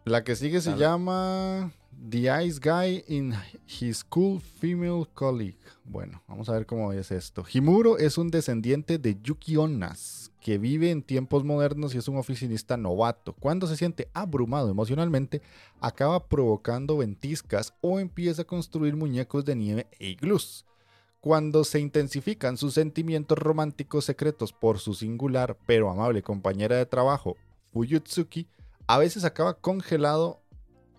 La que sigue se llama The Ice Guy in His Cool Female Colleague. Bueno, vamos a ver cómo es esto. Himuro es un descendiente de Yuki Onnas, que vive en tiempos modernos y es un oficinista novato. Cuando se siente abrumado emocionalmente, acaba provocando ventiscas o empieza a construir muñecos de nieve e iglús. Cuando se intensifican sus sentimientos románticos secretos por su singular pero amable compañera de trabajo, Fuyutsuki, a veces acaba congelado,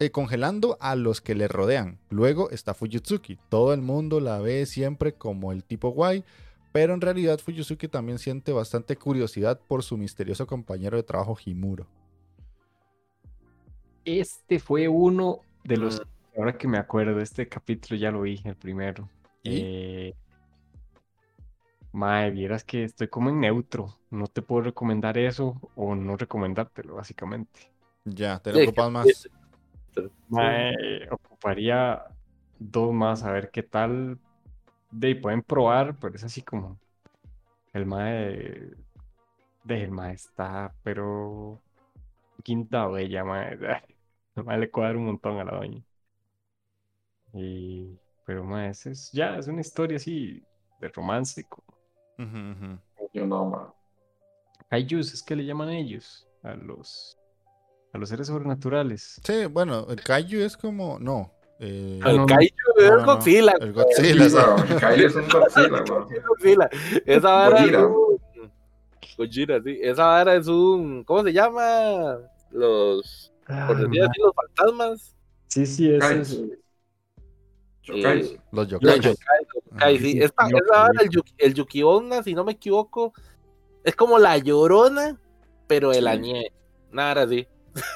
eh, congelando a los que le rodean. Luego está Fujitsuki. Todo el mundo la ve siempre como el tipo guay, pero en realidad Fujitsuki también siente bastante curiosidad por su misterioso compañero de trabajo Himuro. Este fue uno de los. Mm. Ahora que me acuerdo, este capítulo ya lo vi, el primero. ¿Y? Eh, Mae, vieras que estoy como en neutro. No te puedo recomendar eso o no recomendártelo, básicamente. Ya, te lo ocupas más. Mae, ocuparía dos más a ver qué tal. De pueden probar, pero es así como. El mae. De el mae está, pero. Quinta bella, mae. (laughs) El mae le cuadra un montón a la doña. Y. Pero mae, es, ya, es una historia así de romance. Yo no, mae. es que le llaman ellos a los a los seres sobrenaturales. Sí, bueno, el Kaiju es como. No. Eh, el Kaiju es el Godzilla. el Godzilla. el Kaiju es un Godzilla, (laughs) Godzilla. Esa vara. Gojira, sí. Esa vara es un. ¿Cómo se llama? Los. por decir así, los fantasmas. Sí, sí, es. es eh, los yokai. Los yokai, sí. Esta, esa vara, el, el Yukiona, si no me equivoco, es como la llorona, pero de la nieve. Nada así.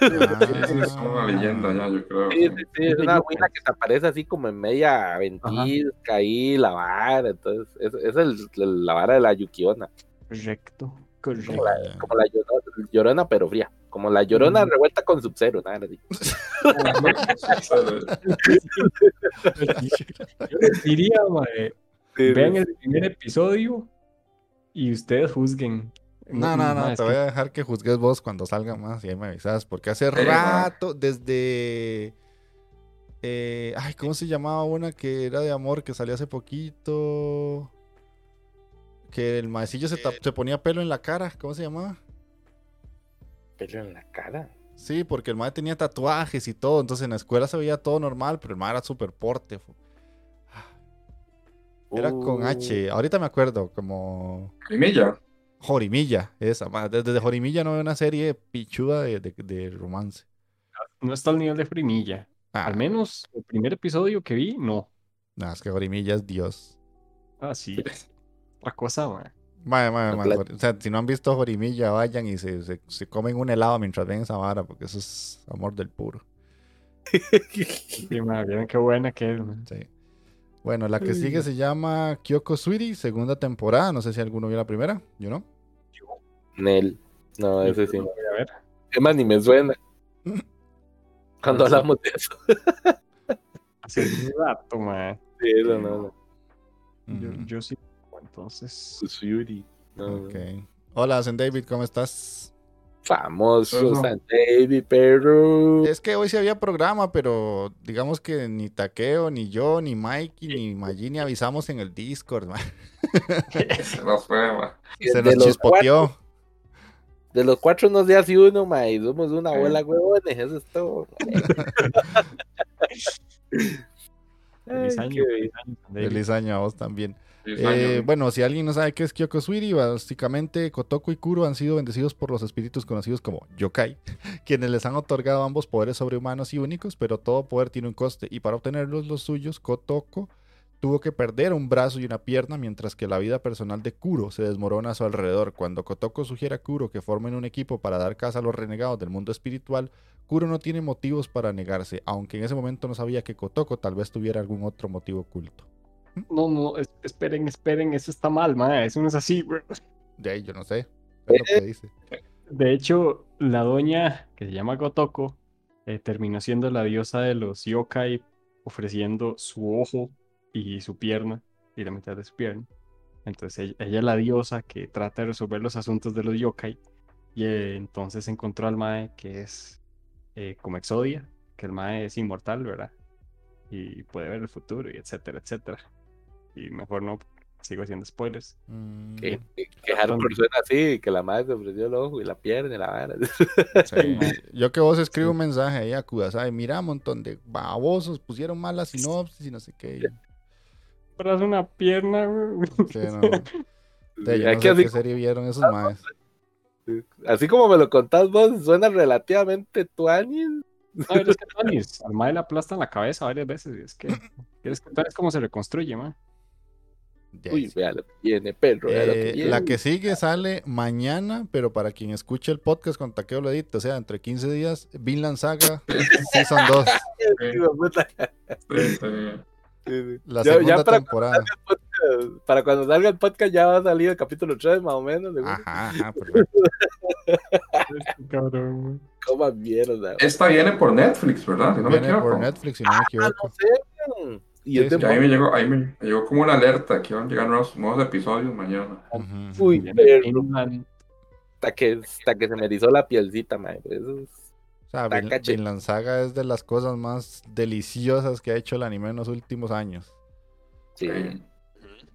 Ah, es una leyenda ya, yo creo. Sí, sí, sí, es una buena que te aparece así como en media ventisca ahí, la vara. Entonces, es, es el, la vara de la Yukiona. Correcto, correcto. Como la, como la llorona, llorona, pero fría. Como la llorona mm. revuelta con sub-zero, nada así. (laughs) Yo les diría, mae, vean el primer episodio y ustedes juzguen. No, no, no, te voy a dejar que juzgues vos cuando salga más y ahí me avisas, porque hace rato, desde... Eh, ay, ¿cómo se llamaba una que era de amor que salió hace poquito? Que el maecillo se, se ponía pelo en la cara, ¿cómo se llamaba? ¿Pelo en la cara? Sí, porque el mae tenía tatuajes y todo, entonces en la escuela se veía todo normal, pero el mae era súper porte. Era con H, uh. ahorita me acuerdo, como... Jorimilla. Jorimilla, esa. Desde Jorimilla no veo una serie pichuda de, de, romance. No está al nivel de Jorimilla. Ah. Al menos el primer episodio que vi, no. No, es que Jorimilla es Dios. Ah, sí. La cosa, man. Vaya, vaya, vaya. O sea, si no han visto Jorimilla, vayan y se, se, se, comen un helado mientras ven esa vara, porque eso es amor del puro. sí, man, qué buena que es, Sí. Bueno, la que sigue se llama Kyoko Sweetie, segunda temporada. No sé si alguno vio la primera, yo no. Nel. No, ese sí. A ver. ¿Qué más ni me suena? (laughs) Cuando hablamos de eso. (laughs) Hace un rato, man. Sí, eso no, no. Yo, yo sí. Entonces. Sweetie. ok. Hola, San David, ¿cómo estás? Famoso San David, pero. Es que hoy sí había programa, pero digamos que ni Taqueo, ni yo, ni Mikey, ni Magini avisamos en el Discord, man. (laughs) Se nos fue, man. Se nos chispoteó. de los cuatro nos hace uno, ma, y somos una bola huevones, eso es todo. (laughs) feliz año, feliz año a vos también. Eh, bueno, si alguien no sabe qué es Kyoko Suiri, básicamente Kotoko y Kuro han sido bendecidos por los espíritus conocidos como yokai, (laughs) quienes les han otorgado ambos poderes sobrehumanos y únicos, pero todo poder tiene un coste, y para obtenerlos los suyos, Kotoko tuvo que perder un brazo y una pierna, mientras que la vida personal de Kuro se desmorona a su alrededor. Cuando Kotoko sugiere a Kuro que formen un equipo para dar caza a los renegados del mundo espiritual, Kuro no tiene motivos para negarse, aunque en ese momento no sabía que Kotoko tal vez tuviera algún otro motivo oculto. No, no, esperen, esperen, eso está mal, ma, eso no es así, De ahí yo no sé. Es lo que dice. De hecho, la doña que se llama Gotoko eh, terminó siendo la diosa de los yokai, ofreciendo su ojo y su pierna, y la mitad de su pierna. Entonces ella, es la diosa que trata de resolver los asuntos de los yokai. Y eh, entonces encontró al Mae que es eh, como Exodia, que el Mae es inmortal, ¿verdad? Y puede ver el futuro, y etcétera, etcétera y mejor no sigo haciendo spoilers. Mm. Que, que, suena así, que la madre se ofreció el ojo y la pierna y la vara. (laughs) yo que vos escribo un mensaje ahí a Kudasai, mira, un montón de babosos pusieron mal la sinopsis y no sé qué. Pero es una pierna, Sí, no. (laughs) De, yo no sé qué serie vieron esos madres. Así como me lo contás vos, suena relativamente tuanis. No, es que tuanis, al madre le aplastan la cabeza varias veces y es que, ¿quieres contar cómo se reconstruye, man? Uy, vea lo que viene, perro. Eh, la que sigue sale mañana, pero para quien escuche el podcast con Taqueo lo edita, o sea, entre 15 días, Vinland Saga (laughs) Season 2. la segunda temporada. para cuando salga el podcast ya va a salir el capítulo 3 más o menos. Ajá, ajá, perfecto. Cómo mierda. Esta viene por Netflix, ¿verdad? Si no viene me por Netflix, si no me equivoco. Ah, no sé. Y sí, ahí, me llegó, ahí me llegó como una alerta que van a llegar nuevos, nuevos episodios mañana. Uy, pero, hasta, que, hasta que se me erizó la pielcita, man. Eso es... O sea, Vinland Saga es de las cosas más deliciosas que ha hecho el anime en los últimos años. Sí.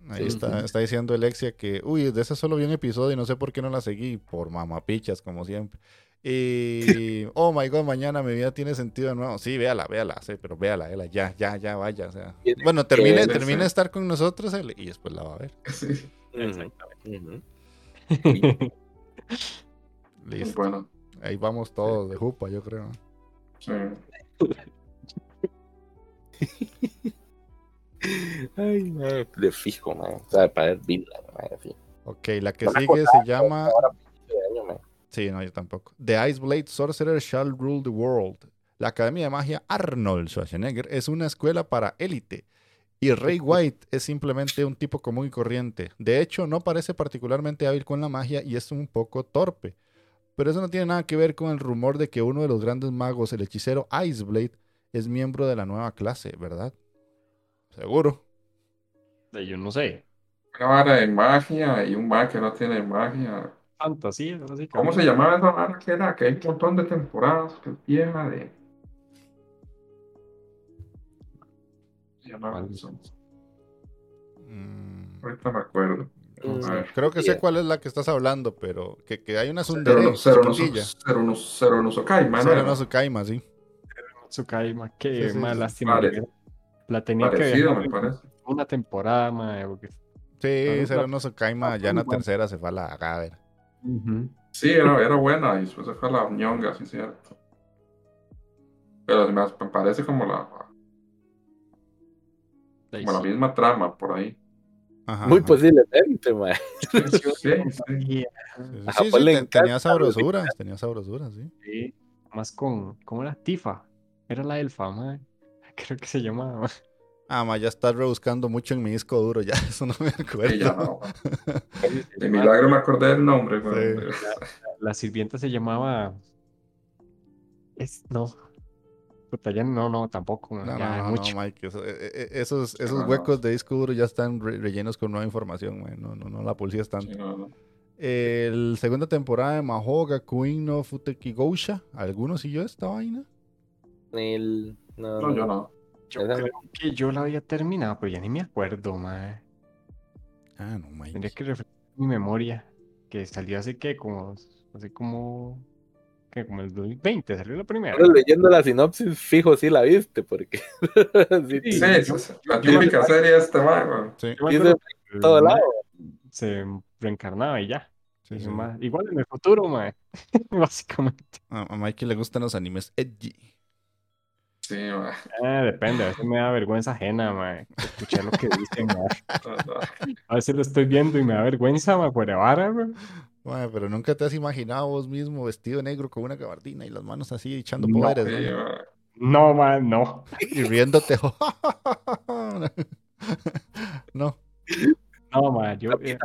Ahí está, está diciendo Alexia que, uy, de ese solo vi un episodio y no sé por qué no la seguí, por mamapichas, como siempre. Y, oh my god, mañana mi vida tiene sentido de nuevo. Sí, véala, véala, sí, pero véala, véala, ya, ya, ya, vaya. O sea. Bueno, termine, termine de estar con nosotros y después la va a ver. (laughs) Sí. Exactamente. Listo. Bueno. Ahí vamos todos de jupa, yo creo. Sí. (laughs) Ay, de fijo, man. O sea, para ver Ok, la que sigue se llama. Sí, no, yo tampoco. The Ice Blade Sorcerer Shall Rule the World. La Academia de Magia Arnold Schwarzenegger es una escuela para élite. Y Ray (laughs) White es simplemente un tipo común y corriente. De hecho, no parece particularmente hábil con la magia y es un poco torpe. Pero eso no tiene nada que ver con el rumor de que uno de los grandes magos, el hechicero Iceblade, es miembro de la nueva clase, ¿verdad? Seguro. Yo no sé. Una vara de magia y un mag que no tiene magia. Fantasía, ¿Cómo se llamaba esa vara que era? Que hay un montón de temporadas que vieja de. Se llamaba eso. Mm. Ahorita me acuerdo. Creo que sé cuál es la que estás hablando, pero que, que hay una sundere. Cero no Sukaima, Cero no Sukaima, sí. Sukaima, qué sí, mala lástima. La tenía Parecido, que me parece. Una temporada. Porque... Sí, Cero no Sukaima, ya en la tercera se fue a la Gaber. Sí, era, era, buena y después se fue a la Ñonga, sí, cierto. Pero me parece como la. Como la misma trama por ahí. Muy posiblemente, man. Sí, sí, tenía sabrosuras, tenía sabrosuras, sí. Sí, más con, ¿cómo era? Tifa, era la elfa, man. (laughs) Creo que se llamaba. Ah, ma, ya estás rebuscando mucho en mi disco duro, ya (laughs) eso no me acuerdo. ya no. (laughs) De milagro me acordé del nombre, La, sirvienta se llamaba. Es, no, no, no, tampoco. No, no, no, Mike. E, e, esos, esos huecos de disco duro ya están rellenos con nueva información, No, no, no la policía tanto. el segunda temporada de Mahoga, Queen of Gosha. ¿Alguno siguió esta vaina? El... No, yo no. Yo creo que yo la había terminado, pero ya ni me acuerdo, mae. Ah, no, Mike. Tendría que refrescar mi memoria. Que salió hace que como. Hace como que como el 2020 salió la primera. leyendo la sinopsis, fijo si la viste, porque. (laughs) sí, sí, la típica serie este mago. Sí. todo lado. Se reencarnaba y ya. igual en el futuro, mae. (laughs) básicamente. A, Mikey le gustan los animes edgy. Sí, mae. Eh, depende, a veces me da vergüenza ajena, mae. Escuchar lo que dicen, (laughs) A veces lo estoy viendo y me da vergüenza, mae, por vara, mae pero nunca te has imaginado vos mismo vestido negro con una gabardina y las manos así echando poderes. No, man, no. Y riéndote. (laughs) no. No, man, yo eh,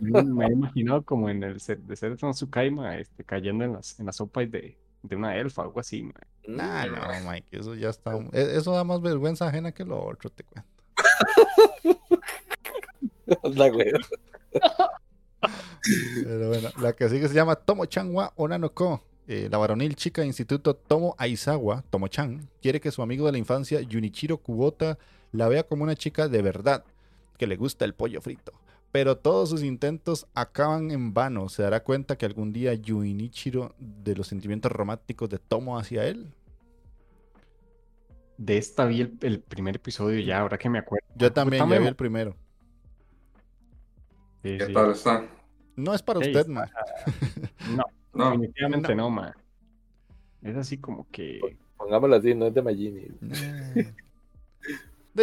me, he imaginado como en el set de ser Tsukaima este, cayendo en las, en las sopas de, de una elfa, algo así, man. Nah, no, Mike, eso ya está. E, eso da más vergüenza ajena que lo otro, te cuento. (laughs) La güey. Pero bueno, la que sigue se llama Tomo Chanwa Onanoko. Eh, la varonil chica Instituto Tomo Aizawa, Tomo-chan, quiere que su amigo de la infancia, Junichiro Kubota, la vea como una chica de verdad, que le gusta el pollo frito. Pero todos sus intentos acaban en vano. ¿Se dará cuenta que algún día Junichiro de los sentimientos románticos de Tomo hacia él? De esta vi el, primer episodio ya, ahora que me acuerdo. Yo también, ya vi el primero. ¿Qué tal está? No es para usted, ma. (laughs) No, definitivamente no, ma. Es así como que. Pongámoslo así, no es de Magini. (laughs)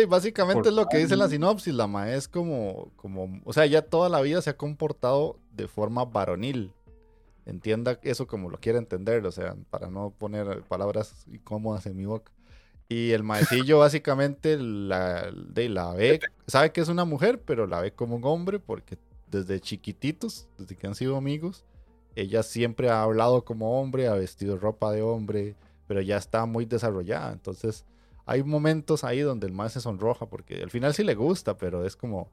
básicamente es lo que dice la sinopsis, la ma es como, como, o sea, ya toda la vida se ha comportado de forma varonil. Entienda eso como lo quiera entender, o sea, para no poner palabras incómodas en mi boca. Y el maecillo (laughs) básicamente la, de, la ve, sabe que es una mujer, pero la ve como un hombre porque desde chiquititos, desde que han sido amigos, ella siempre ha hablado como hombre, ha vestido ropa de hombre, pero ya está muy desarrollada. Entonces, hay momentos ahí donde el más se sonroja, porque al final sí le gusta, pero es como,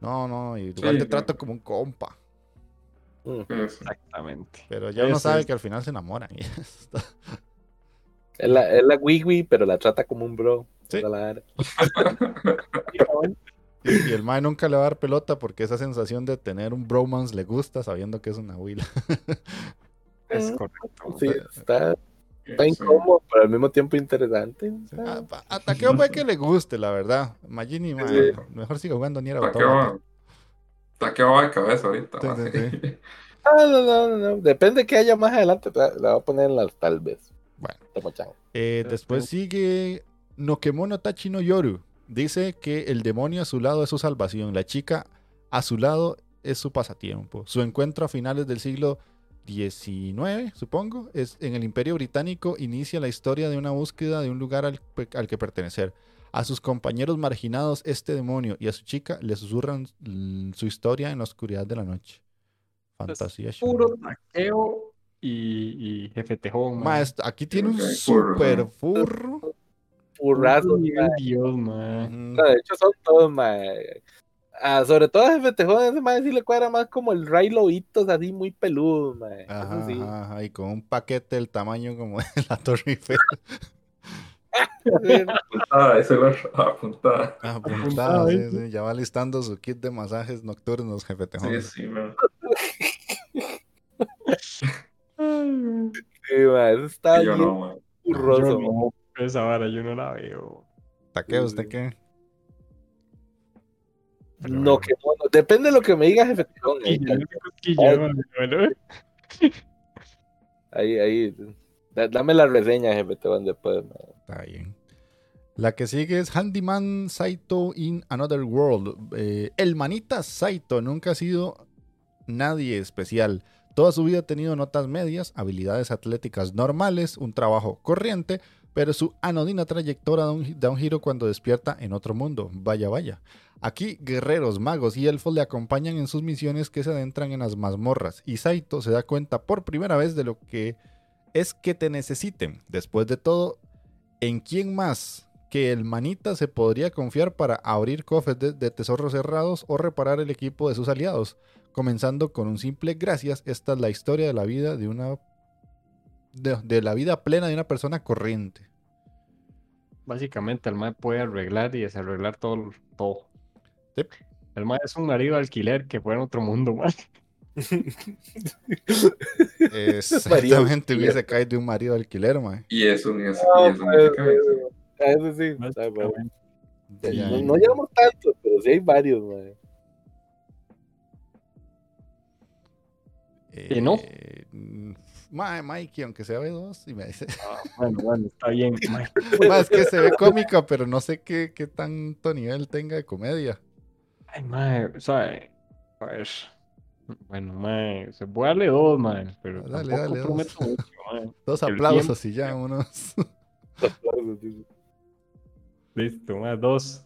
no, no, igual te trato como un compa. Exactamente. Pero ya uno sabe que al final se enamoran. (laughs) es la, es la pero la trata como un bro. Sí. (laughs) Y, el mae nunca le va a dar pelota porque esa sensación de tener un bromance le gusta sabiendo que es una huila. (laughs) es correcto. Sí, está, está incómodo, pero al mismo tiempo interesante. Ah, hasta que puede que le guste, la verdad. Magini, mejor siga jugando ni era Taqueo va de cabeza ahorita. (laughs) No, no, no, no. Depende que haya más adelante. La voy a poner en las tal vez. Bueno. Eh, después sigue Nokemono Tachi no Yoru. Dice que el demonio a su lado es su salvación. La chica a su lado es su pasatiempo. Su encuentro a finales del siglo XIX, supongo, es en el Imperio Británico inicia la historia de una búsqueda de un lugar al, al que pertenecer. A sus compañeros marginados, este demonio y a su chica le susurran su historia en la oscuridad de la noche. Fantasía. puro taqueo y, y jefe tejón. aquí tiene un super furro. Furrazo. Dios, man. de hecho, son todos, man. Ah, sobre todo a jefe tejón, ese man sí le cuadra más como el Ray Loitos, así muy peludo. Ajá, y con un paquete del tamaño como de la Torre Eiffel. (laughs) apuntada, ese lo apuntada. Apuntada, sí, sí, ya va listando su kit de masajes nocturnos, jefe tejón. Sí, sí, man. (laughs) sí, man, eso está yo no, man. Yo no, esa vara yo no la veo. ¿Taquea usted qué? No, que bueno. Depende de lo que me digas, jefe tejón. Ahí, ahí. Dame la reseña, jefe tejón, después. Man. Está bien. La que sigue es Handyman Saito in Another World. Eh, el manita Saito nunca ha sido nadie especial. Toda su vida ha tenido notas medias, habilidades atléticas normales, un trabajo corriente, pero su anodina trayectoria da un, giro cuando despierta en otro mundo. Vaya, vaya. Aquí guerreros, magos y elfos le acompañan en sus misiones que se adentran en las mazmorras y Saito se da cuenta por primera vez de lo que es que te necesiten. Después de todo, ¿en quién más que el manita se podría confiar para abrir cofres de, tesoros cerrados o reparar el equipo de sus aliados. Comenzando con un simple gracias, esta es la historia de la vida de una. de, la vida plena de una persona corriente. Básicamente el MAE puede arreglar y desarreglar todo. todo. El MAE es un marido alquiler que fue en otro mundo, MAE. (laughs) Exactamente, hubiese caído de un marido alquiler, MAE. Y eso, y eso, y eso, eso sí. No, llevamos tanto, pero sí hay varios, man. ¿Y no? Eh, Mikey, aunque sea B2, y me dice. Ah, bueno, bueno, está bien. (laughs) es que se ve cómica, pero no sé qué, qué tanto nivel tenga de comedia. Ay, sea, a ver. Bueno, mae, se puede darle dos, mae, pero dale, dale, dos. Mucho, (laughs) dos aplausos y ya, unos. (laughs) Listo, más dos.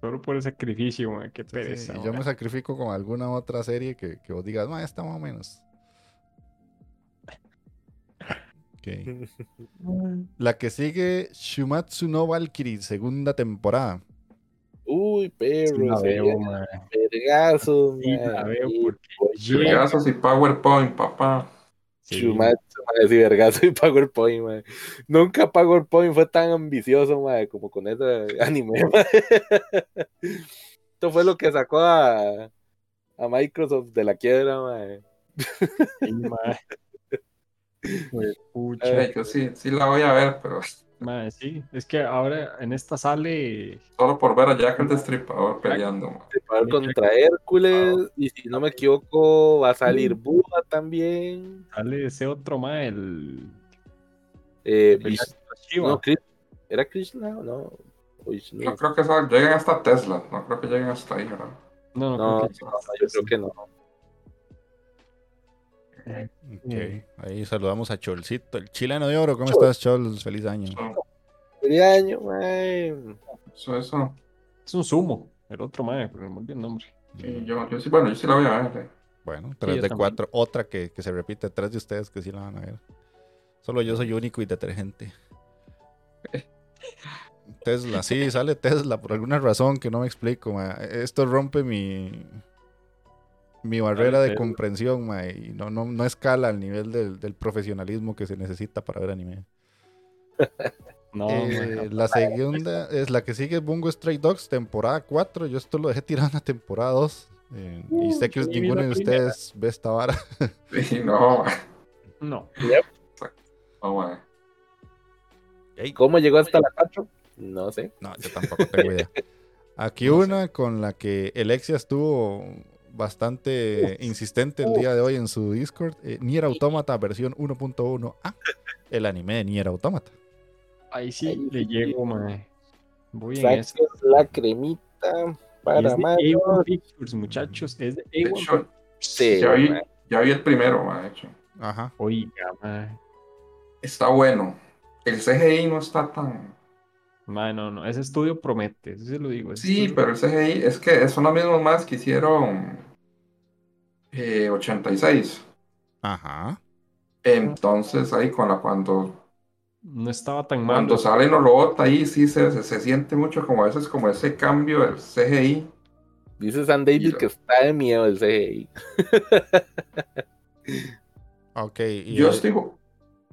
Solo por el sacrificio, man. Qué pereza. yo me sacrifico con alguna otra serie que, que vos digas, más está más o menos. Okay. (laughs) La que sigue, Shumatsu no Valkyrie, segunda temporada. Uy, perro. Sí, veo, Vergazos, sí, la veo Vergazos y PowerPoint, papá. Sí. Shumatsu, madre, vergazo y PowerPoint, madre. Nunca PowerPoint fue tan ambicioso, madre, como con ese anime, (laughs) madre. Esto fue lo que sacó a, a Microsoft de la quiebra, madre. Sí, madre. (laughs) Pucha. Yo sí, sí la voy a ver, pero Madre, sí, es que ahora en esta sale. Solo por ver a Jack el Destripador peleando. Destripador contra Hércules, y si no me equivoco, va a salir Buda también. Sale ese otro más, el. Eh, no, ¿Era Krishna o no? Yo creo que llegan hasta Tesla, no creo que lleguen hasta ahí, ¿verdad? No, no, no, yo creo que no. Okay. Ahí saludamos a Cholcito, el chileno de oro. ¿Cómo estás, Chol? Feliz año. Feliz año, man. Eso, eso. Es un sumo. El otro, man, pero me olvidé el nombre. Sí, yo, yo, sí, bueno, yo sí la voy a ver. Eh. Bueno, tres de cuatro. Otra que, que, se repite, tres de ustedes que sí la van a ver. Solo yo soy único y detergente. (laughs) Tesla, sí, sale Tesla por alguna razón que no me explico. Esto rompe mi, mi barrera de comprensión, y no, no, no, escala al nivel del, profesionalismo que se necesita para ver anime. (laughs) no, eh, la segunda es la que sigue Bungo Stray Dogs, temporada 4. Yo esto lo dejé tirado en la temporada 2. Eh, y sé que ninguno de ustedes ve esta vara. (laughs) Sí, no, No. No, ¿Cómo llegó hasta la 4? No sé. No, yo tampoco tengo idea. (laughs) Aquí una con la que Alexia estuvo bastante insistente el día de hoy en su Discord. Eh, Nier Automata versión 1.1. Ah, el anime de Nier Automata. Ahí sí le llego, mae. Voy en eso. la cremita para más. Pictures, muchachos. Es de A1 Sí, ya, vi, ya vi el primero, mae, hecho. Ajá. Oiga, mae. Está bueno. El CGI no está tan no, no, ese estudio promete, eso sí lo digo. Sí, pero el CGI es que son los mismos más que hicieron 86. Eh, Ajá. Entonces ahí con la cuando no estaba tan mal. Cuando salen los robots ahí sí se, se, siente mucho como a veces como ese cambio del CGI. Dice San David que está de miedo el CGI. (laughs) ok. Yo estoy,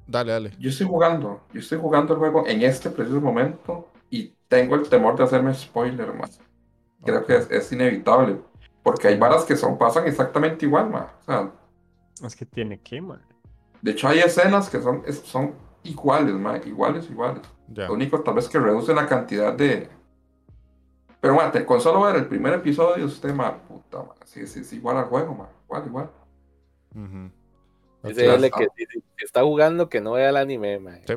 Dale, dale. Yo estoy jugando, yo estoy jugando el juego en este preciso momento y tengo el temor de hacerme spoiler más. Creo que es, inevitable. Porque hay varas que son, pasan exactamente igual, man. O sea, es que tiene que, man. De hecho, hay escenas que son, son iguales, man. Iguales, iguales. Lo único tal vez que reduce la cantidad de. Pero, man, con solo ver el primer episodio, usted, man, puta, man. Sí, es igual al juego, man. Igual, igual. Dice que, está jugando que no vea el anime, man. Sí.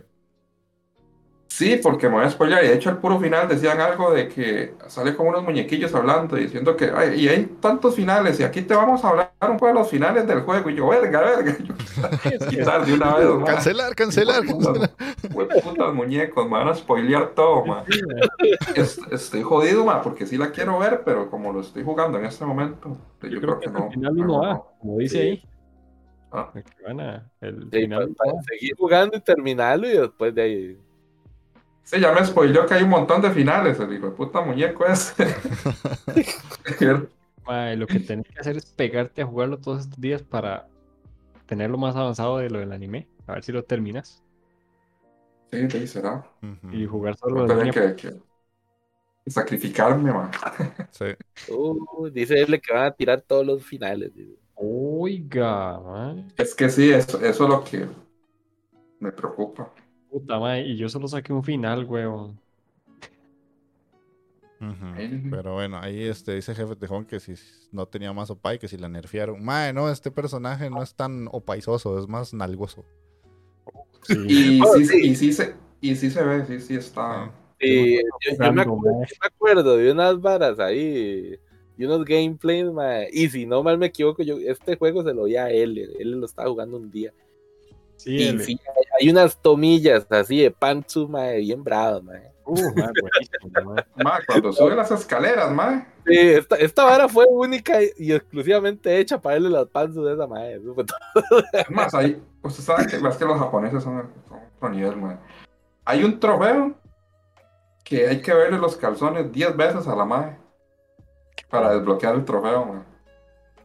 Porque me voy a spoiler. Y de hecho, al puro final decían algo de que sale como unos muñequillos hablando y diciendo que Ay, y hay tantos finales. Y aquí te vamos a hablar un poco de los finales del juego. Y yo, verga, verga. (laughs) quitar de una vez. (laughs) Cancelar, cancelar. putas muñecos, me van a spoilear todo, man. estoy jodido, man, porque sí la quiero ver, pero como lo estoy jugando en este momento, yo, creo, que, no. Final uno va, como dice ahí. Ah. el final, para, seguir jugando y terminarlo y después de ahí. Sí, ya me spoiló que hay un montón de finales, el hijo de puta muñeco ese. (laughs) lo que tenés que hacer es pegarte a jugarlo todos estos días para tenerlo más avanzado de lo del anime. A ver si lo terminas. Sí, sí, será. Y jugar solo de que, que, sacrificarme, man. Sí. Uh, dice él que van a tirar todos los finales. Oiga, Es que sí, eso, eso es lo que me preocupa. Puta madre, y yo solo saqué un final, weón. Pero bueno, ahí este, dice Jefe Tejón que si no tenía más opay, que si la nerfearon. Mae, no, este personaje no es tan opaisoso, es más nalgoso. (laughs) Y, sí, y, sí, se, y sí se ve, sí, sí está. yo, me acuerdo, de unas varas ahí y unos gameplays, y si no mal me equivoco, yo este juego se lo vi a él, él lo estaba jugando un día. Sí, y sí, hay, unas tomillas así de pantsu, mae, bien bravas, mae. Uh, cuando sube las escaleras, mae. Sí, esta, esta vara fue única y, exclusivamente hecha para darle las pantsus de esa mae. más, ahí, usted sabe que, que los japoneses son, son otro nivel, mae. Hay un trofeo que hay que verle los calzones 10 veces a la mae para desbloquear el trofeo, man.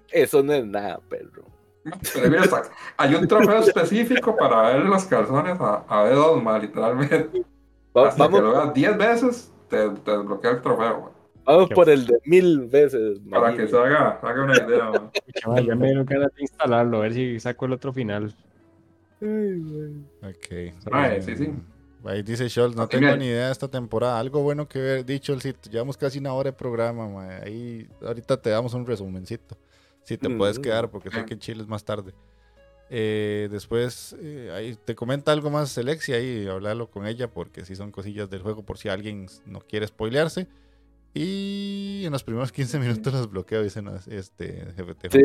Eso no es nada, perro. Hay un trofeo específico para ver los calzones a, a B2, man, literalmente. Hasta vamos. que lo veas 10 veces, te, te, desbloquea el trofeo, man. Vamos por el de mil veces. Para que se haga, haga una idea, man. ya me dio ganas de instalarlo, a ver si saco el otro final. Ok. sí, sí. Ahí dice Scholz, no tengo ni idea de esta temporada. Algo bueno que ver, dicho el sitio. Llevamos casi una hora de programa, Ahí ahorita te damos un resumencito. Si te puedes quedar, porque sé que en Chile es más tarde. Eh, después, eh, ahí te comenta algo más Alexia ahí, hablarlo con ella, porque si son cosillas del juego, por si alguien no quiere spoilearse. Y en los primeros 15 minutos los bloqueo, dicen este GPT. Sí,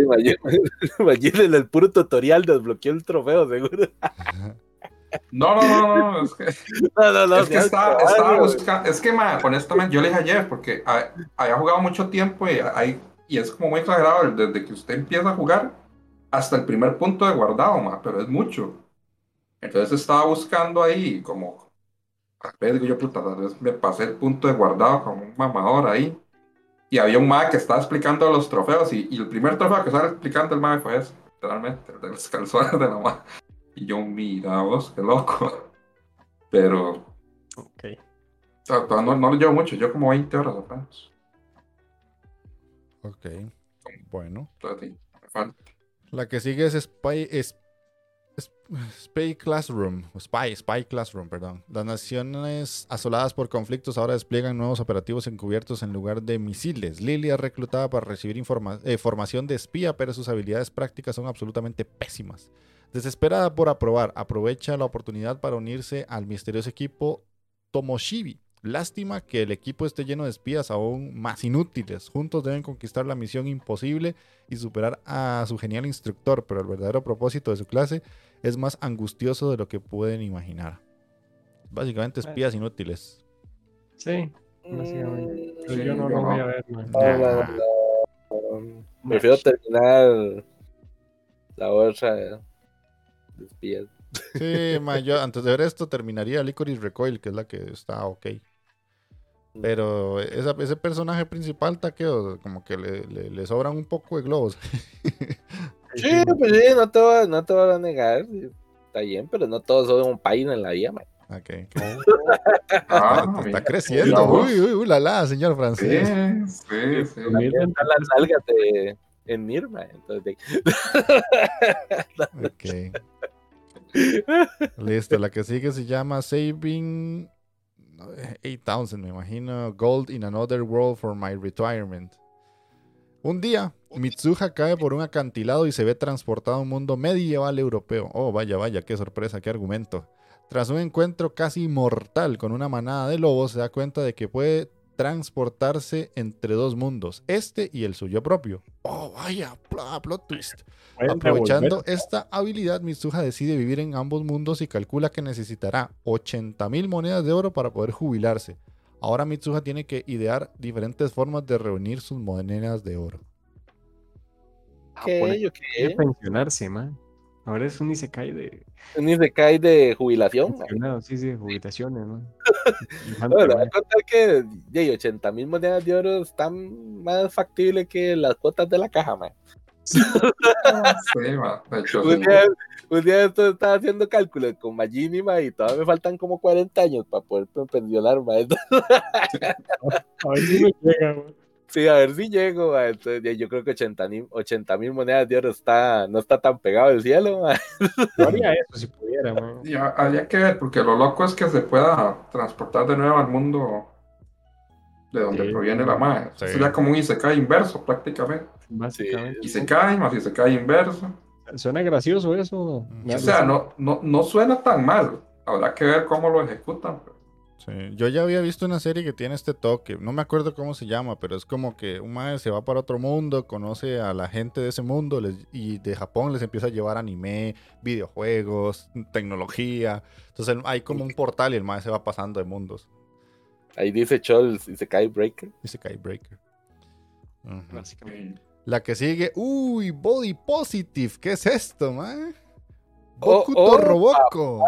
ayer, (laughs) en el puro tutorial desbloqueó el trofeo, seguro. No, no, no, no, es que, (laughs) no, no, no, es que estaba, buscando, es que, ma, honestamente, yo le dije ayer, porque había jugado mucho tiempo y, hay, y es como muy exagerado desde que usted empieza a jugar hasta el primer punto de guardado, ma, pero es mucho. Entonces estaba buscando ahí como, a ver, digo yo, puta, tal vez me pasé el punto de guardado como un mamador ahí. Y había un ma que estaba explicando los trofeos y, y el primer trofeo que estaba explicando el ma fue ese, literalmente, el de los (laughs) calzones de la ma. Y yo, mira vos, qué loco. Pero. Ok. no, no lo llevo mucho, yo como 20 horas apenas. Ok. Bueno. La que sigue es Spy. Es, Spy Classroom, Spy, Spy Classroom, perdón. Las naciones asoladas por conflictos ahora despliegan nuevos operativos encubiertos en lugar de misiles. Lilia es reclutada para recibir eh, formación de espía, pero sus habilidades prácticas son absolutamente pésimas. Desesperada por aprobar, aprovecha la oportunidad para unirse al misterioso equipo Tomoshibi. Lástima que el equipo esté lleno de espías aún más inútiles. Juntos deben conquistar la misión imposible y superar a su genial instructor, pero el verdadero propósito de su clase es más angustioso de lo que pueden imaginar. Básicamente espías inútiles. Sí, básicamente. Mm, yo no lo voy a ver. Prefiero terminar la otra de espías. Sí, yo antes de ver esto terminaría Licorice Recoil, que es la que está ok. Pero ese personaje principal, Taqueo, como que le, le sobran un poco de globos. (laughs) Sí, pues sí, no te, voy, no te voy a negar. Está bien, pero no todos son un país en la vida, man. Ok. (laughs) Ah, está creciendo. Uy, uy, uy, la la, señor francés. Sí, sí, sí. Están las algas de, en Nirma. Entonces, ok. Listo, la que sigue se llama Saving 8000, (laughs) me imagino. Gold in Another World for My Retirement. Un día, Mitsuha cae por un acantilado y se ve transportado a un mundo medieval europeo. Oh, vaya, vaya, qué sorpresa, qué argumento. Tras un encuentro casi mortal con una manada de lobos, se da cuenta de que puede transportarse entre dos mundos, este y el suyo propio. Oh, vaya, plot twist. Aprovechando esta habilidad, Mitsuha decide vivir en ambos mundos y calcula que necesitará 80 mil monedas de oro para poder jubilarse. Ahora Mitsuha tiene que idear diferentes formas de reunir sus monedas de oro. ¿Qué? Ah, ¿Qué? pensionarse, man. Ahora es un Isekai de. Un Isekai de jubilación. Sí, sí, jubilaciones, ¿no? (laughs) bueno, voy a contar que de 80 mil monedas de oro están más factibles que las cuotas de la caja, man. Sí, (laughs) man. un, día, un día esto estaba haciendo cálculos con Magini, y todavía me faltan como 40 años para poder pensionar, man. A ver si me llega, man. Sí, a ver si llego. Entonces, yo creo que 80 mil monedas de oro está, no está tan pegado del cielo. Yo haría eso si pudiera. habría que ver, porque lo loco es que se pueda transportar de nuevo al mundo de donde proviene la madre. Sería como un Isekai inverso prácticamente. Básicamente. Isekai más Isekai inverso. Suena gracioso eso. O sea, no, no, no suena tan mal. Habrá que ver cómo lo ejecutan. Pero... Yo ya había visto una serie que tiene este toque, no me acuerdo cómo se llama, pero es como que un madre se va para otro mundo, conoce a la gente de ese mundo y de Japón les empieza a llevar anime, videojuegos, tecnología. Entonces hay como un portal y el madre se va pasando de mundos. Ahí dice Chols, dice Kai Breaker. Dice Kai Breaker. La que sigue, uy, Body Positive, ¿qué es esto, man? Oh, Boku oh, Roboco.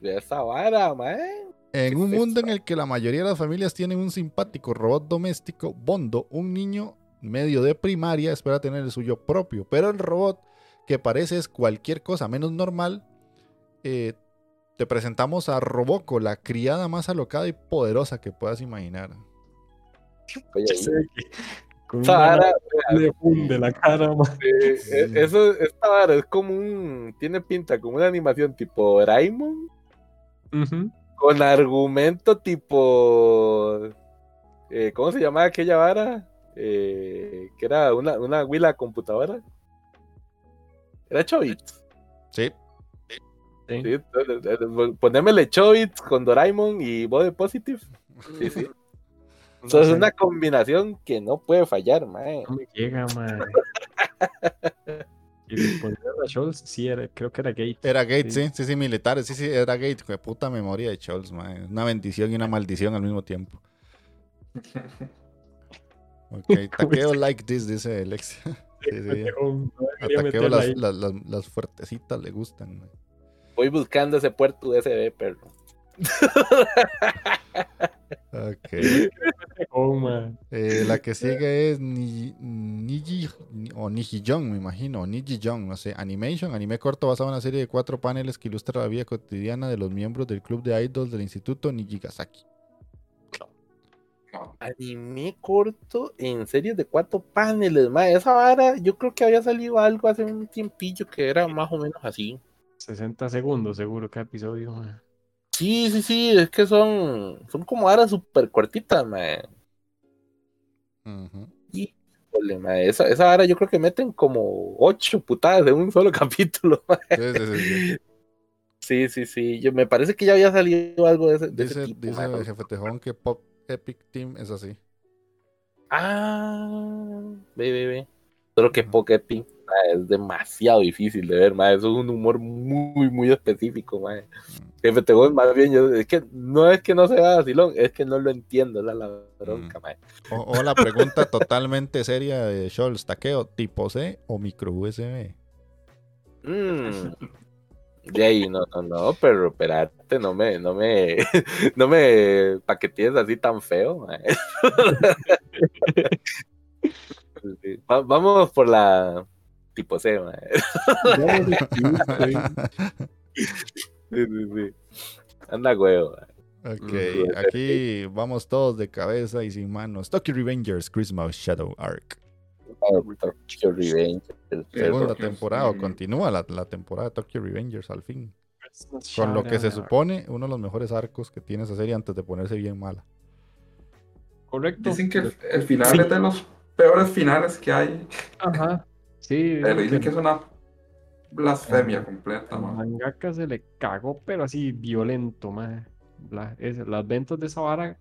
Esa vara, man. En un mundo en el que la mayoría de las familias tienen un simpático robot doméstico, Bondo, un niño medio de primaria, espera tener el suyo propio. Pero el robot, que parece es cualquier cosa menos normal, eh, te presentamos a Roboco, la criada más alocada y poderosa que puedas imaginar. le funde la cara. E, eso, esta vara es como un. Tiene pinta como una animación tipo Raimon con argumento tipo. Eh, ¿Cómo se llamaba aquella vara? Eh, que era una, una huila computadora. Era Chobits. Sí. sí. ponémele Chobits con Doraemon y Bode Positive. Sí, sí. (laughs) Eso es una combinación que no puede fallar, mae. No me llega, mae. (laughs) Y a Scholz, sí, era, creo que era Gate. Era Gate, sí, sí, sí, militares, sí, sí, era Gate. Fue puta memoria de Scholz, man. Una bendición y una maldición al mismo tiempo. (laughs) Ok, taqueo like this, dice Alex. (laughs) Sí, sí. Taqueo las, las, las, las, fuertecitas le gustan. Voy buscando ese puerto USB, perro. (laughs) Ok. (laughs) Eh, la que sigue es Niji o Niji Jong, me imagino, Niji Jong, no sé, Animation, anime corto basado en una serie de cuatro paneles que ilustra la vida cotidiana de los miembros del club de idols del Instituto Nijigasaki. Anime corto en serie de cuatro paneles, ma, esa vara, yo creo que había salido algo hace un tiempillo que era más o menos así. 60 segundos seguro cada episodio. Sí, sí, sí, es que son, son como aras súper cortitas, man. Y, esa, esa ara yo creo que meten como ocho putadas de un solo (laughs) capítulo. Sí, sí, sí. Sí, sí, sí. Yo, me parece que ya había salido algo de ese, dice, Dice el jefe Tejón que Pop Epic Team es así. Ah, ve, ve, ve. Solo que Pop Epic es demasiado difícil de ver, ma. es un humor muy, muy específico, ma. Jefe Tejón, más bien, yo, es que no es que no sea vacilón, es que no lo entiendo, la, la bronca, mm. o, la pregunta (laughs) totalmente seria de Scholz, ¿taqueo tipo C o micro USB? De ahí, no, no, no, pero espérate, no me, no me, (laughs) no me paquetees así tan feo. (laughs) vamos por la tipo C, (laughs) Anda huevo. Ok, aquí vamos todos de cabeza y sin manos. Tokyo Revengers Christmas Shadow Arc. Tokyo Revengers. Segunda temporada, continúa la, temporada de Tokyo Revengers al fin. Con lo que se supone uno de los mejores arcos que tiene esa serie antes de ponerse bien mala. Correcto. Dicen que el, final es de los peores finales que hay. Ajá. Sí. Pero dicen que es una blasfemia completa, man. Mangaka se le cagó, pero así violento, man. las ventas de esa vara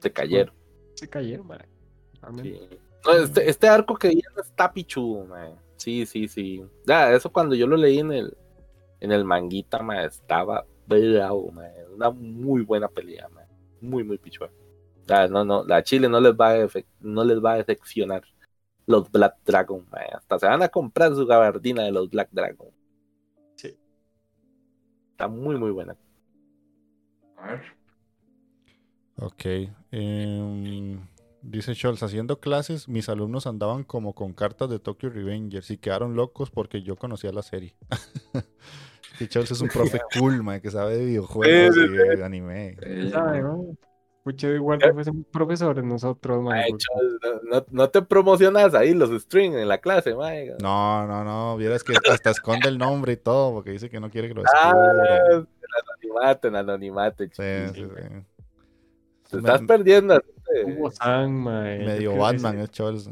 se cayeron. Se cayeron, man. este, este, arco que viene está pichudo, man. Sí, sí, sí. Ya, eso cuando yo lo leí en el, en el manguita, man, estaba bravo, man. Una muy buena pelea, man. Muy, muy pichuda. Ya, no, no, la Chile no les va a, no les va a decepcionar los Black Dragon, man. Hasta se van a comprar su gabardina de los Black Dragon. Sí. Está muy, muy buena. A ver. Ok. Em, dice Scholz, haciendo clases, mis alumnos andaban como con cartas de Tokyo Revengers y quedaron locos porque yo conocía la serie. (laughs) y Scholz es un profe (laughs) cool, man, que sabe de videojuegos y de anime. Escuché igual que fuésemos profesores nosotros, no, te promocionas ahí los strings en la clase, mae. No, no, no. Vieras que hasta esconde el nombre y todo, porque dice que no quiere que (laughs) lo ah, descubran. Ah, el anonimato, el anonimato. Sí, sí, sí. Te estás perdiendo. Kubo-san, Medio Batman, es Charles.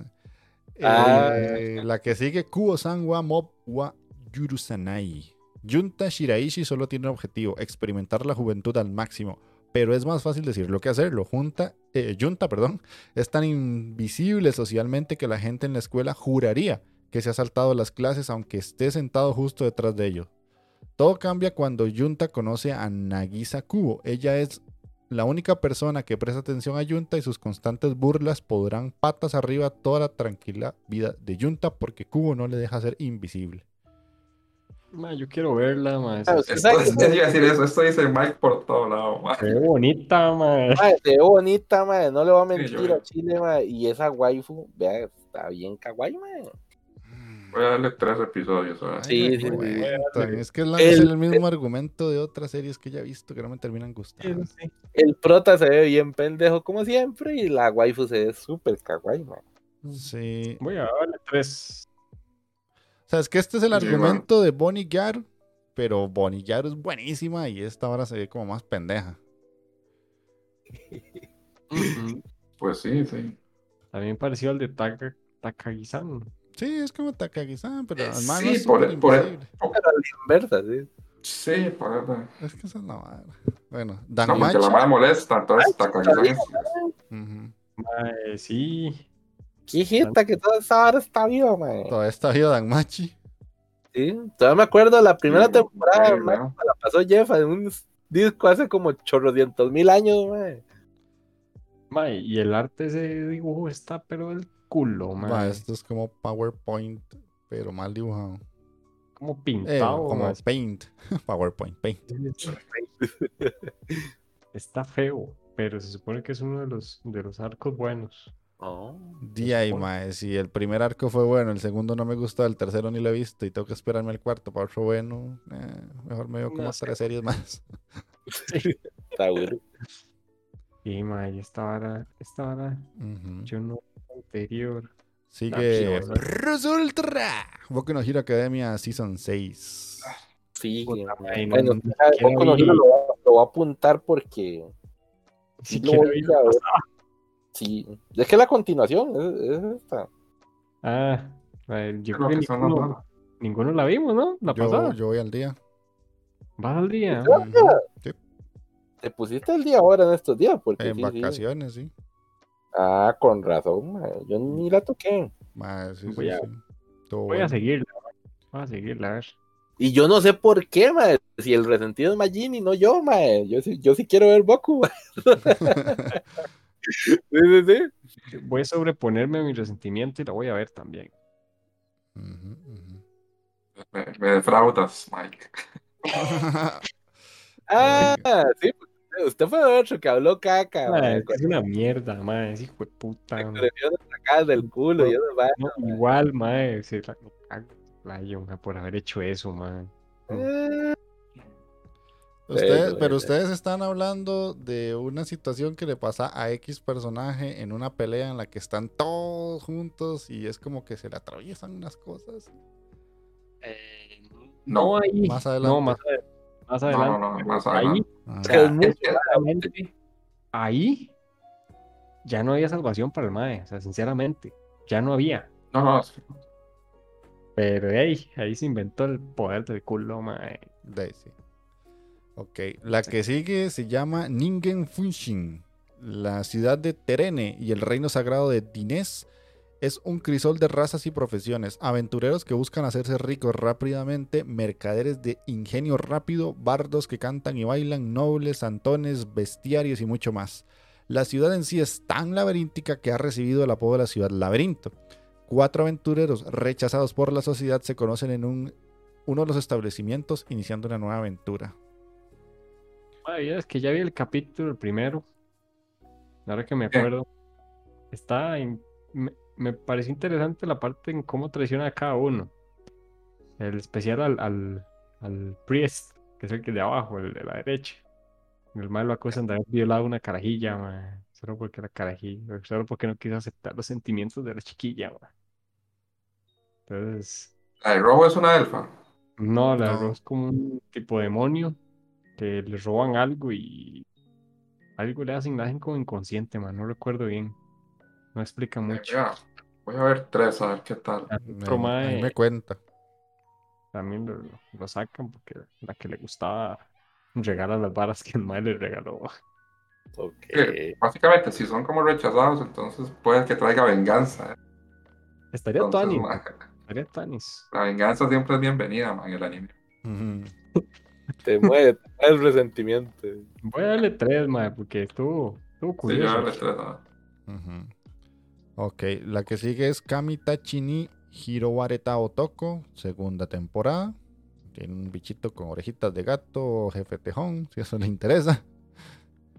Ah. Eh, la que sigue, Kubo-san wa Mob wa Yurusanai. Junta Shiraishi solo tiene un objetivo, experimentar la juventud al máximo pero es más fácil decirlo que hacerlo. Junta, eh, Junta perdón, es tan invisible socialmente que la gente en la escuela juraría que se ha saltado las clases aunque esté sentado justo detrás de ellos. Todo cambia cuando Junta conoce a Nagisa Kubo. Ella es la única persona que presta atención a Junta y sus constantes burlas podrán patas arriba toda la tranquila vida de Junta porque Kubo no le deja ser invisible yo quiero verla, ma. Esto, es, (laughs) decir eso, esto dice Mike por todo lado, ma. Qué bonita, ma. Se ve bonita, ma. No le voy a mentir a Chile, ma. Y esa waifu, vea, está bien kawaii, ma. Voy a darle tres episodios. ¿verdad? Sí, sí, Es que es, el, mismo argumento de otras series que ya he visto que no me terminan gustando. El prota se ve bien pendejo como siempre y la waifu se ve súper kawaii, ma. Sí. Voy a darle tres. O sea, es que este es el argumento de Bonnie Yar, pero Bonnie Yar es buenísima y esta ahora se ve como más pendeja. Pues sí, sí. También pareció al de Takagi-san. Sí, es como Takagi-san, pero eh, además sí, por, el, por, el, inversa, sí. Sí, por eso. Es que esa es la madre. Bueno, Dan No, porque la madre molesta, entonces Takagi-san. Sí. Qué jeta que toda esa hora está viva, man. Todavía está viva Dan Machi. Sí, todavía me acuerdo la primera temporada, man, la pasó Jeff en un disco hace como chorrocientos mil años, man. man. y el arte ese dibujo está, pero el culo, man. esto es como PowerPoint, pero mal dibujado. Como pintado. Eh, como Paint. (laughs) PowerPoint, Paint. está feo, pero se supone que es uno de los, de los arcos buenos. Oh, Día y si el primer arco fue bueno, el segundo no me gustó, el tercero ni lo he visto y tengo que esperarme el cuarto para otro bueno, eh, mejor me veo como tres series más. (laughs) Está bueno. Y mae, esta vara, esta vara, yo no anterior. Sigue Ultra, Boku no Hero Academia Season 6. Sí, bueno, no, lo, lo, voy a apuntar porque si lo voy a ver. Sí, es que la continuación es, esta. Ah, yo creo que ninguno, ninguno, la vimos, ¿no? La yo, pasada. Yo voy al día. ¿Vas al día? Sí. ¿Te pusiste el día ahora en estos días? Porque en vacaciones, sí. Ah, con razón, yo ni la toqué. voy, a, voy a seguirla. Voy a seguirla, a ver. Y yo no sé por qué, mae. Si el resentido es Majin y no yo, mae. Yo, yo sí quiero ver Boku. (laughs) (laughs) Voy a sobreponerme a mi resentimiento y la voy a ver también. Me, defraudas, Mike. (laughs) ah, sí. Usted fue otro que habló caca. es una mierda, mae. Es hijo de puta. del culo. igual, mae. Se la, por haber hecho eso, man. Eh. Ustedes, pero ustedes están hablando de una situación que le pasa a X personaje en una pelea en la que están todos juntos y es como que se le atraviesan unas cosas. Eh, no, ahí. Más adelante. No, más, adelante. No, no, más adelante. Ahí, ahí ya no había salvación para el MAE, o sea, sinceramente, ya no había. No, no, pero ahí, ahí se inventó el poder del culo, mae. Daisy. Ok, la que sigue se llama Ningen Funshin. La ciudad de Terene y el reino sagrado de Dinés es un crisol de razas y profesiones, aventureros que buscan hacerse ricos rápidamente, mercaderes de ingenio rápido, bardos que cantan y bailan, nobles, santones, bestiarios y mucho más. La ciudad en sí es tan laberíntica que ha recibido el apodo de la ciudad laberinto. Cuatro aventureros rechazados por la sociedad se conocen en un, uno de los establecimientos iniciando una nueva aventura. Es que ya vi el capítulo primero. Ahora que me acuerdo. Está me, pareció interesante la parte en cómo traiciona a cada uno. El especial al, al, al Priest, que es el que de abajo, el de la derecha. El malo acusan de haber violado una carajilla, solo porque la carajilla, solo porque no quiso aceptar los sentimientos de la chiquilla. Entonces. ¿La de robo es una elfa? No, la de robo es como un tipo demonio que le roban algo y algo le hacen, la hacen como inconsciente, man. No recuerdo bien. No explica mucho. Voy a ver tres, a ver qué tal. Me, me cuenta. También lo, sacan porque la que le gustaba regala las varas que el mae le regaló. Okay. básicamente, si son como rechazados, entonces puede que traiga venganza. ¿eh? Estaría Entonces, la venganza siempre es bienvenida, man, en el anime. Te mueve el resentimiento. Voy a darle tres, man, porque estuvo, estuvo curioso. Sí, yo darle tres, Ok, la que sigue es Kamitachini Hirowareta Otoko, segunda temporada. Tiene un bichito con orejitas de gato, jefe tejón, si eso le interesa.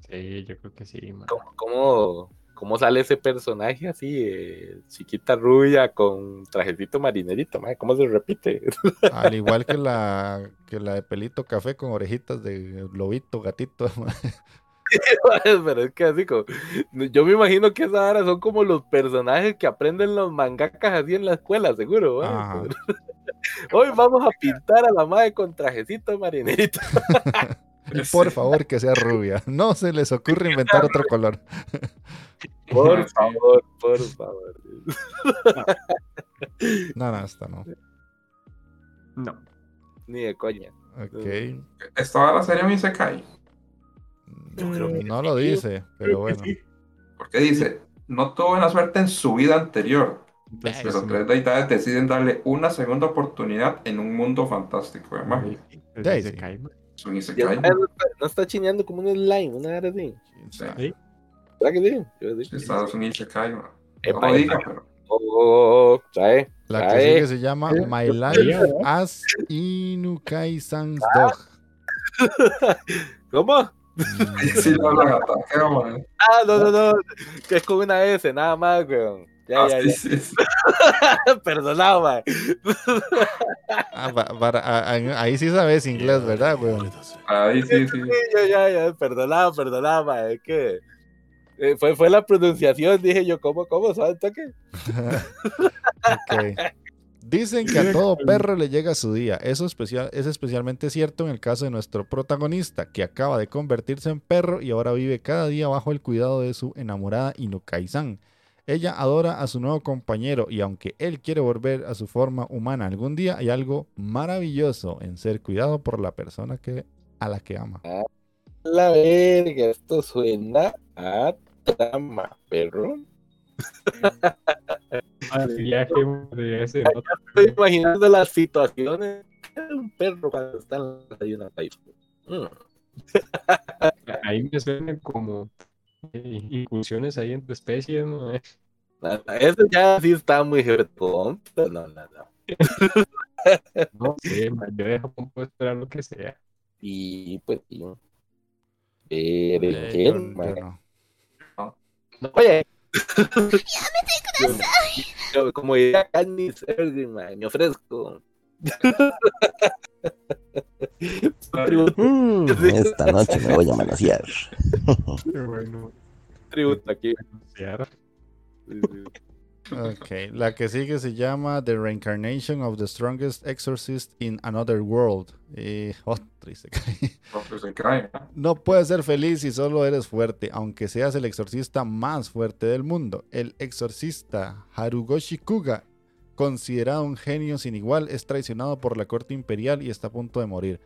Sí, yo creo que sí. Man. cómo cómo sale ese personaje así, eh, chiquita rubia con trajecito marinerito, ¿cómo se repite? (laughs) Al igual que la, que la de pelito café con orejitas de lobito, gatito. (laughs) Pero es que así como, yo me imagino que esas ahora son como los personajes que aprenden los mangakas así en la escuela, seguro. (laughs) Hoy vamos a pintar a la madre con trajecito marinerito. (laughs) Y por favor que sea rubia. No se les ocurre inventar otro color. (laughs) Por favor, por favor. No, no, esta no. No. Ni de coña. Ok. ¿Estaba la serie Isekai? no lo dice, pero bueno. Porque dice, no tuvo buena suerte en su vida anterior. Pero tres deidades deciden darle una segunda oportunidad en un mundo fantástico de magia. No está chineando como un slime, una así. Sí. ¿Verdad que sí? Yo sí. Estados Unidos se cae, no lo diga, pero. Oh, trae. La que sigue se llama My Life as Inukai Sans Dog. (laughs) ¿Cómo? (laughs) Sí, no, la gata, Ah, no, no, no. Que es con una S, nada más, weón. Ya, ah, ya, sí, sí, sí. (laughs) Perdonado, man. Ah, para, ahí sí sabes inglés, ¿verdad, weón? Ahí sí, sí. Ya, ya, ya. Perdonado, perdonado, man. Es que eh, fue, fue la pronunciación, dije yo, ¿cómo, cómo? ¿Sabes toque? (laughs) ok. Dicen que a todo perro le llega su día. Eso especial, es especialmente cierto en el caso de nuestro protagonista, que acaba de convertirse en perro y ahora vive cada día bajo el cuidado de su enamorada Inukai-san. Ella adora a su nuevo compañero y aunque él quiere volver a su forma humana algún día, hay algo maravilloso en ser cuidado por la persona que, a la que ama. La verga, esto suena a trama, perro. (laughs) Estoy imaginando las situaciones de un perro cuando está en la mm. Ahí me suenan como incursiones ahí entre especies, ¿no? (laughs) Eso ya sí está muy pero No, no, no. no sé, man, yo de Japón puedo esperar lo que sea. Y pues, sí. Eh, de qué, no. no. Oye, (laughs) como diría Candice Ergen, me ofrezco. Mm, esta noche me voy a manosear. Tributo aquí. Ok, la que sigue se llama The Reincarnation of the Strongest Exorcist in Another World. Y, oh, triste. No puedes ser feliz si solo eres fuerte, aunque seas el exorcista más fuerte del mundo. El exorcista Harugoshi Kuga, considerado un genio sin igual, es traicionado por la corte imperial y está a punto de morir.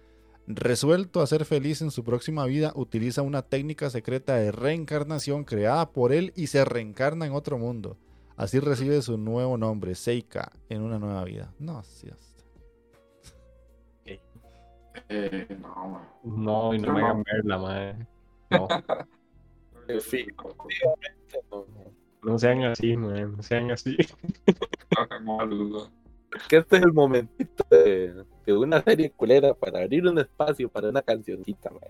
Resuelto a ser feliz en su próxima vida, utiliza una técnica secreta de reencarnación creada por él y se reencarna en otro mundo. Así recibe su nuevo nombre, Seika, en una nueva vida. No, sí. Eh, no, No, y no, me hagan verla, madre. No. (laughs) no sean así, man. No sean así. (laughs) que este es el momentito de, de, una serie culera para abrir un espacio para una cancioncita, man.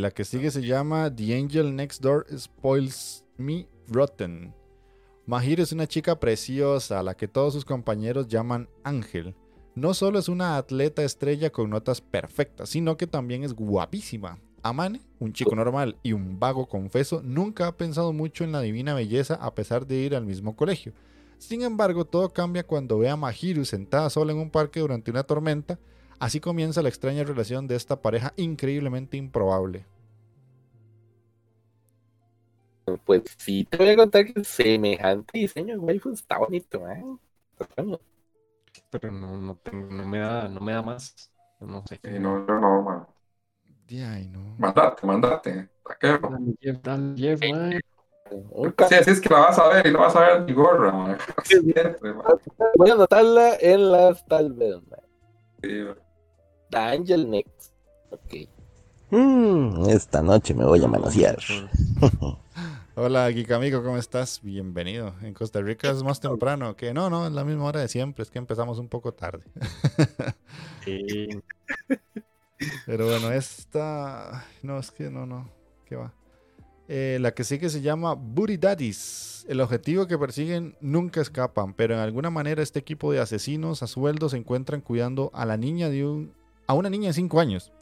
La que sigue se llama The Angel Next Door Spoils Me Rotten. Mahir es una chica preciosa a la que todos sus compañeros llaman Ángel. No solo es una atleta estrella con notas perfectas, sino que también es guapísima. Amane, un chico normal y un vago confeso, nunca ha pensado mucho en la divina belleza a pesar de ir al mismo colegio. Sin embargo, todo cambia cuando ve a Mahiru sentada sola en un parque durante una tormenta Así comienza la extraña relación de esta pareja increíblemente improbable. Pues sí, te voy a contar que semejante diseño de waifu está bonito, ¿eh? Pero no, no, tengo, no, me da, no me da más. No sé. Sí, no, no, no, man. Ay, no. Mandate, mandate. Taquero. Sí, así es que la vas a ver y la vas a ver mi gorra, man. Voy a anotarla en las tal vez, man. Sí, Angel Next. Ok. Mm, esta noche me voy a manosear. (laughs) Hola, Geek amigo, ¿cómo estás? Bienvenido. En Costa Rica es más temprano, que no, no, es la misma hora de siempre, es que empezamos un poco tarde. (laughs) sí. (laughs) Pero bueno, esta. No, es que no, no. ¿Qué va? Eh, la que sigue se llama Booty Daddies. El objetivo que persiguen nunca escapan, pero en alguna manera este equipo de asesinos a sueldo se encuentran cuidando a la niña de un, a una niña de 5 años.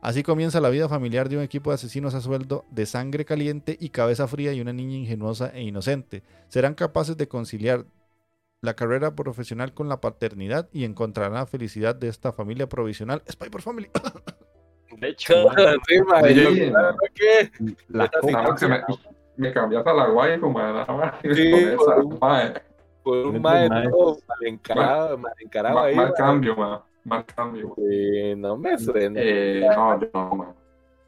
Así comienza la vida familiar de un equipo de asesinos a sueldo de sangre caliente y cabeza fría y una niña ingenuosa e inocente. Serán capaces de conciliar la carrera profesional con la paternidad y encontrarán la felicidad de esta familia provisional. Spy por Family. (coughs) De hecho, sí, yo- Sí, claro que- la que me, me cambiaste a la guay como nada más. Sí, (laughs) por- por un mae mae. todo mal encarado, mal encarado Mal, ahí. mal cambio, ma. Cambio. Sí, no me suena. Eh, no, yo no.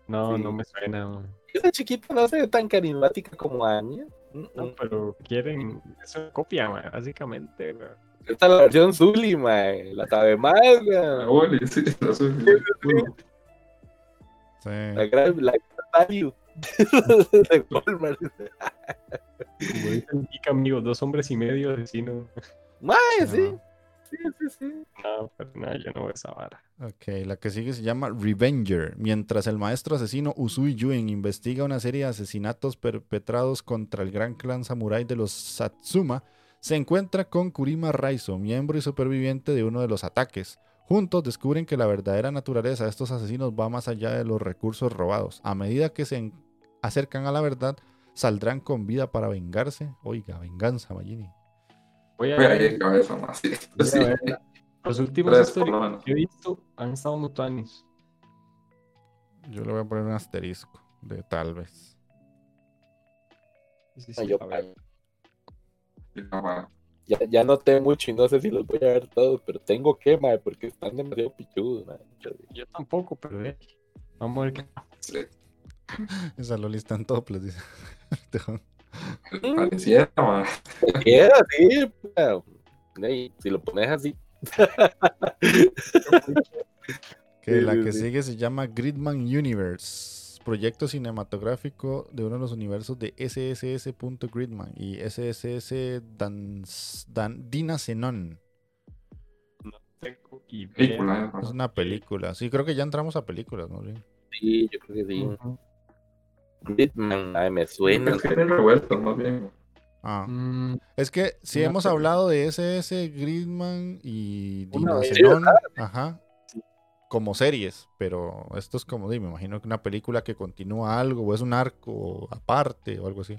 No, Sí. no me suena. man. Esa chiquita no se ve tan carismática como Anya. No, pero quieren. Copia, man, básicamente. man. Esta es la versión Zully, mae. La sabe más, Ah, sí, sí. Sí. La gran la value (laughs) de Walmart. Como dicen amigos, dos hombres y medio asesinos. Mae, No. Sí. Sí, sí, sí. No, pero no, yo no veo esa vara. Ok, la que sigue se llama Revenger. Mientras el maestro asesino Usui Yuen investiga una serie de asesinatos perpetrados contra el gran clan samurái de los Satsuma, se encuentra con Kurima Raizo, miembro y superviviente de uno de los ataques. Juntos descubren que la verdadera naturaleza de estos asesinos va más allá de los recursos robados. A medida que se acercan a la verdad, saldrán con vida para vengarse. Oiga, venganza, Magini. Voy a Voy a ir ver, de cabeza más. Sí, voy a sí. verla. Los últimos Tres, por lo históricos que he visto han estado mutuanis. Yo le voy a poner un asterisco de tal vez. Sí, sí, Ay, yo. Ya, ya noté mucho y no sé si los voy a ver todos, pero tengo que, mae, porque están demasiado pichudos, mae. Yo tampoco, pero eh, vamos a ver qué. Sí, (laughs) Esa Loli está en toples, dice. (laughs) Tejón. Pareciera, ma. Queda así, pero, ey, si lo pones así. Que la que sigue se llama Gridman Universe, proyecto cinematográfico de uno de los universos de SSS.Gridman y SSS Dan, Dan, Dina Zenon. Tengo idea. Película, Es una película. Sí, creo que ya entramos a películas, ¿no? Sí. Sí, yo creo que sí. Gridman, ay, me suena. Es que tienen revueltos, más bien. Ah, Mm, es que sí Una hemos hablado de SS Gridman y Una Dina vez. Zenon, ajá, como series, pero esto es como, me imagino que una película que continúa algo o es un arco aparte o algo así.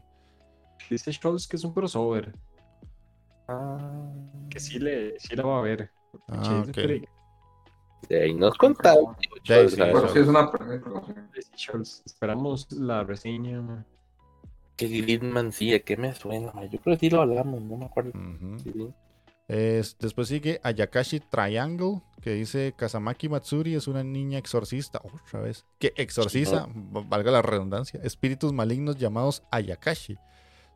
dice Scholz que es un crossover. Ah, Que sí, le, sí la va a ver. Ah, Che, ok. espere, de ahí nos contaron. Esperamos la reseña. Que Gridman sí, ¿a qué me suena? Yo creo que sí lo hablamos, no me acuerdo. Ujú. Sí, sí. Es- después sigue Ayakashi Triangle, que dice Kazamaki Matsuri es una niña exorcista, otra vez, que exorciza, valga la redundancia, espíritus malignos llamados Ayakashi.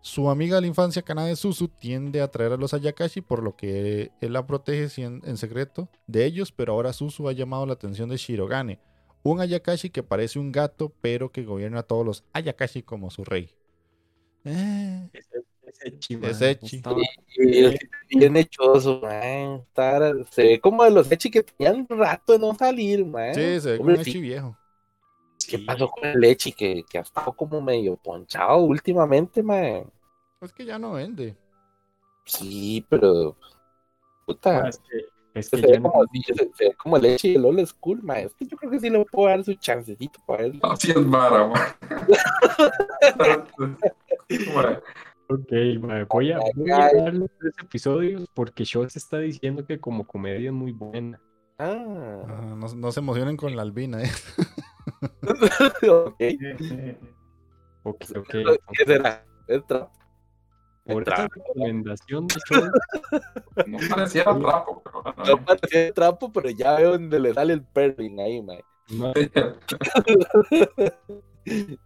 Su amiga de la infancia, Kanade Suzu, tiende a atraer a los Ayakashi, por lo que él la protege en secreto de ellos, pero ahora Suzu ha llamado la atención de Shirogane, un Ayakashi que parece un gato, pero que gobierna a todos los Ayakashi como su rey. Eh, Ese, ese chi, Es Echi. Y es bien hechoso, man. Se ve como de los Echi que tenían rato de no salir, man. sí, se ve como un Echi viejo. ¿Qué pasó con el Echi que, que ha estado como medio ponchado últimamente, man? Es que ya no vende. Sí, pero. Puta. Ah, es que, es se, ve no- como, se, se ve como el Echi del old school, man. Es que yo creo que sí le puedo dar su chancecito para él. Así es vara, ma. (laughs) Ma, Ok, voy a, voy a darle tres episodios porque Schultz está diciendo que como comedia es muy buena. Ah, Ah, no, no se emocionen con la albina, ¿eh? (laughs) (laughs) ok. Ok, ok. ¿Qué será? Es trap. Por esa recomendación (laughs) No pareciera trapo, pero No bueno. parecía trapo, pero ya veo donde le sale el perling ahí, man. no, (laughs)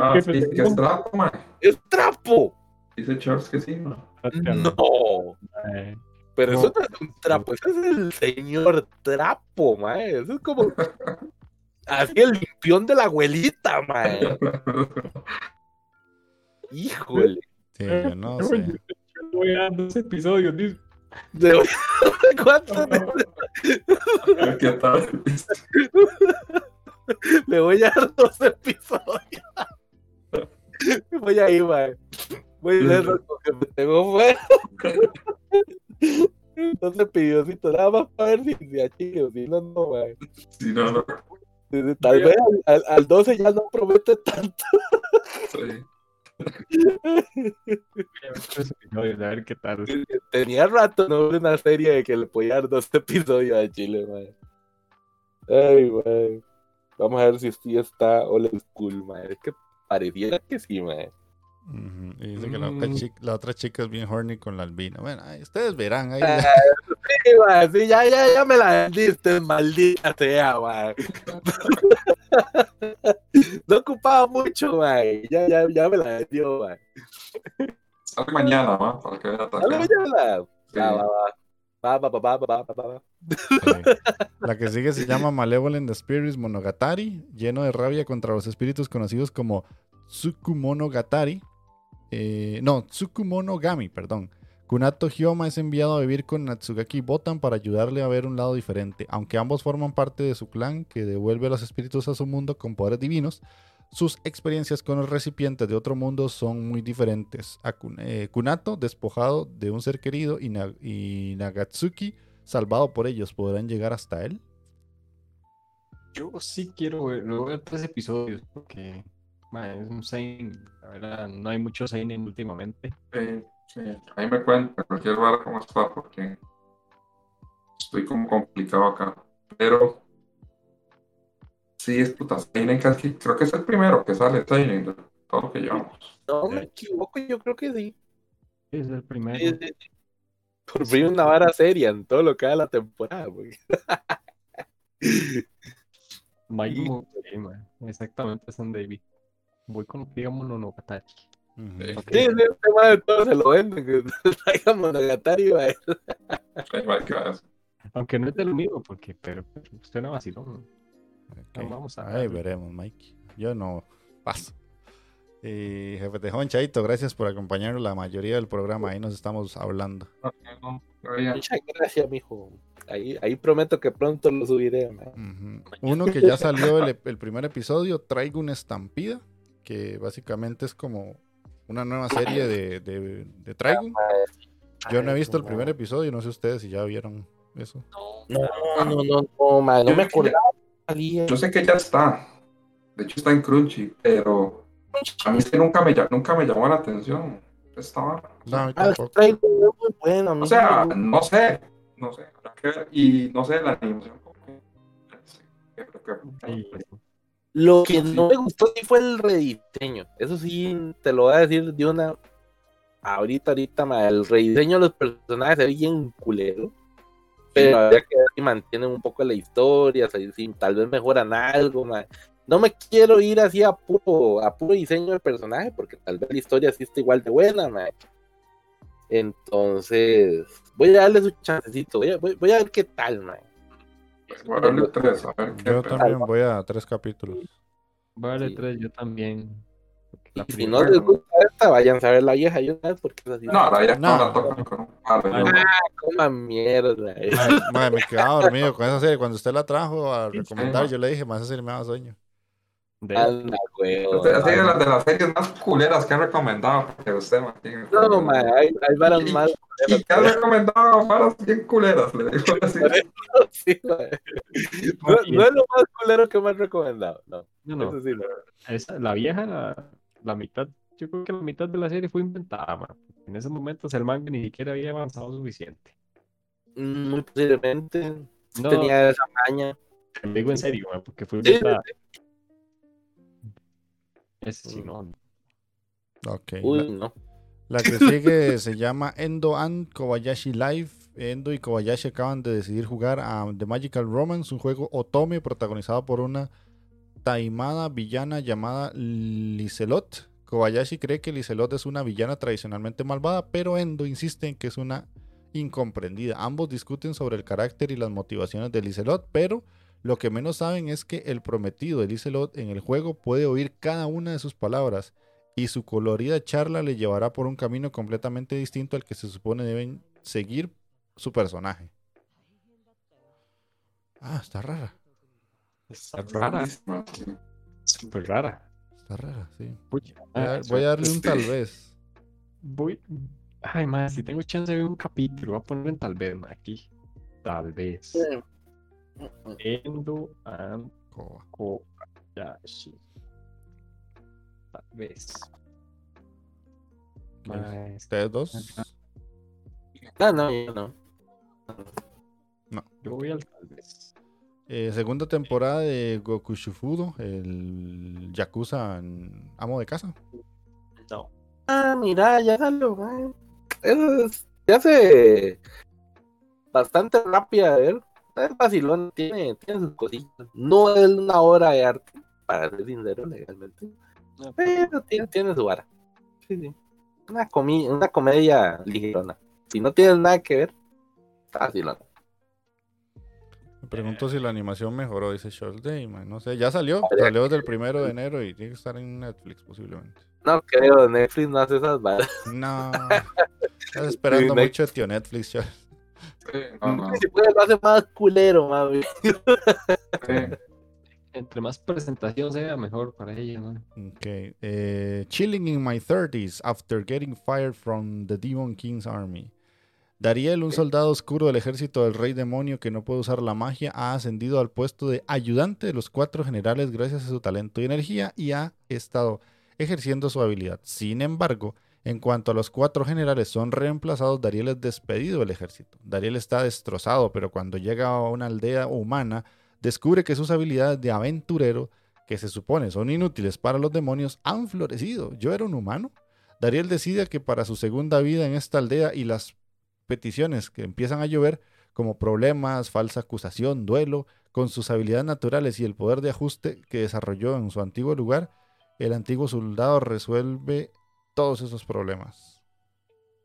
Ah, sí, que es trapo, ma. ¡Es trapo! Dice Charles que sí. No. mae. Pero No. eso no es un trapo, ese es el señor trapo, mae. Eso es como. (laughs) Así el limpión de la abuelita, mae. Híjole. Sí, yo no sé. voy a dar dos episodios. dice. De- (laughs) ¿Cuánto le, A ver ¿Qué tal? le voy a dar dos episodios? (laughs) Voy a ir, mae. Voy a ir lo que me tengo fuera. Entonces pidió si nada más para ver si se achille, si no, no, mae. Si no, no. Tal vez al, al 12 ya no promete tanto. Sí. A ver qué tal. Tenía rato no una serie de que le podía dar dos episodios a Chile, man. Ay, man. Vamos a ver si sí está old school, man. Es que pareciera que sí. Ujú, Y dice que la otra, chica, la otra chica es bien horny con la albina. Bueno, ahí ustedes verán. Ahí, Ah, Sí, sí, ya, ya, ya me la vendiste, maldita sea, man. (laughs) No ocupaba mucho, man. Ya, ya, ya me la vendió, man. Sale mañana, ¿va? Para que vea. Sí. Va, va, va. Va, va, va, va, va, va, va, va. Sí. La que sigue se llama Malevolent Spirits Monogatari, lleno de rabia contra los espíritus conocidos como Tsukumonogatari. Eh, no, Tsukumonogami, perdón. Kunato Hyoma es enviado a vivir con Natsugaki Botan para ayudarle a ver un lado diferente. Aunque ambos forman parte de su clan que devuelve a los espíritus a su mundo con poderes divinos, sus experiencias con los recipientes de otro mundo son muy diferentes. A Kun- eh, Kunato, despojado de un ser querido, y, Na- y Nagatsuki, salvado por ellos, ¿podrán llegar hasta él? Yo sí quiero ver, luego ver tres episodios porque es un Seinen, la verdad, no hay mucho Seinen últimamente. Sí, sí. Ahí me cuenta cualquier bar cómo está, porque estoy como complicado acá. Pero sí, es puta. Seinen casi, creo que es el primero que sale Seinen de todo lo que llevamos. No me equivoco, yo creo que sí. Es el primero. Sí, sí, sí. Por fin una vara seria en todo lo que da la temporada, güey. Mike sí, exactamente, San David. Voy con lo que diga Monogatari. Sí. Ok. Sí, tema de todo se lo venden, que (laughs) traiga Monogatari. Ahí va, ¿qué va a hacer? Aunque no es de lo mismo, porque, pero, pero suena vacilón. Ok. Vamos a Ahí ver. veremos, Mike. Yo no paso. Y jefe Tejón, Chaito, gracias por acompañarnos la mayoría del programa. Ahí nos estamos hablando. No, no. Muchas gracias, mijo. Ahí, ahí prometo que pronto lo subiré. Uno que ya salió el, el primer episodio, Traigo una estampida, que básicamente es como una nueva serie de, de, de Trigun. Yo no he visto el primer episodio, no sé ustedes si ya vieron eso. No, no, no, no, man, no me acordaba. Yo sé que ya está. De hecho, está en Crunchy, pero a mí es que nunca me, nunca me llamó la atención. Estaba. No, Ah, O sea, no sé. No sé. Y no sé, la animación. creo que- pues, Lo que no me gustó sí fue el rediseño. Eso sí, te lo voy a decir de una. Ahorita, ahorita, ma, el rediseño de los personajes ve bien culero. Pero habría que ver si mantienen un poco la historia, si, tal vez mejoran algo, ma. No me quiero ir así a puro, a puro diseño del personaje, porque tal vez la historia sí está igual de buena, ma. Entonces, voy a darle su chancecito, voy a, voy- voy a ver qué tal, ma. Pues, a darle tres, a ver qué Yo tal. también voy a tres capítulos. Vale, Sí. tres, yo también. La Y si no les gusta esta, vayan a ver la vieja y una vez porque es así. No, la ya No. no la tocan con un no. Coma mierda. eh. Madre, madre, me quedaba dormido con esa serie. Cuando usted la trajo a recomendar, yo le dije, más esa serie me da sueño. De- Anda, güey. Usted ha sido las de las series más culeras que ha recomendado que usted, Martín. No, man, hay, hay varas más. Y que ha recomendado varas bien culeras, le digo así. (laughs) Sí, man. no, no es lo más culero que me han recomendado. No, No, no, eso sí, no. esa- la vieja, la, la mitad, yo creo que la mitad de la serie fue inventada, man. En ese momento el manga ni siquiera había avanzado suficiente. Mm, Muy posiblemente No, tenía esa maña. te digo en serio, man, porque fue Sí, inventada. Ese sí, Mm. no. Ok. Uy, no. La, la que sigue (laughs) se llama Endo and Kobayashi Live. Endo y Kobayashi acaban de decidir jugar a The Magical Romance, un juego otome protagonizado por una taimada villana llamada Liselot. Kobayashi cree que Liselot es una villana tradicionalmente malvada, pero Endo insiste en que es una incomprendida. Ambos discuten sobre el carácter y las motivaciones de Liselot, pero lo que menos saben es que el prometido de Liselot en el juego puede oír cada una de sus palabras y su colorida charla le llevará por un camino completamente distinto al que se supone deben seguir su personaje. Ah, está rara. Está rara, súper rara. Está rara, sí. Voy a, voy a darle un tal vez. Voy. Ay, más, si tengo chance de ver un capítulo, voy a poner en tal vez, aquí. Tal vez. Endo and Koba. Kobayashi. Tal vez. ¿Ustedes dos? No, no, yo no. Yo voy al tal vez. Eh, segunda temporada de Goku Shufudo, el Yakuza en amo de casa. No. Ah, mira, ya dalo, man. Es- se hace bastante rápida de ver. Es vacilón, tiene, tiene sus cositas. No es una obra de arte, para ser sincero, legalmente. No. Pero tiene, tiene su vara. Sí, sí. Una, comi- una comedia ligerona. Si no tienes nada que ver, está vacilón. Me pregunto si la animación mejoró, dice Short Day, man. No sé, ya salió. Salió desde el primero de enero y tiene que estar en Netflix posiblemente. No creo, Netflix no hace esas varas. No. (laughs) Estás esperando mucho de tío Netflix, Short. Sí, no, no. Si puede, lo hace más culero, mami. Sí. Entre más presentación sea, mejor para ella, ¿no? Ok. eh, chilling in my 30s after getting fired from the Demon King's army. Dariel, un soldado oscuro del ejército del rey demonio que no puede usar la magia, ha ascendido al puesto de ayudante de los cuatro generales gracias a su talento y energía y ha estado ejerciendo su habilidad. Sin embargo, en cuanto a los cuatro generales son reemplazados, Dariel es despedido del ejército. Dariel está destrozado, pero cuando llega a una aldea humana, descubre que sus habilidades de aventurero que se supone son inútiles para los demonios han florecido. Yo era un humano. Dariel decide que para su segunda vida en esta aldea y las peticiones que empiezan a llover, como problemas, falsa acusación, duelo, con sus habilidades naturales y el poder de ajuste que desarrolló en su antiguo lugar, el antiguo soldado resuelve todos esos problemas.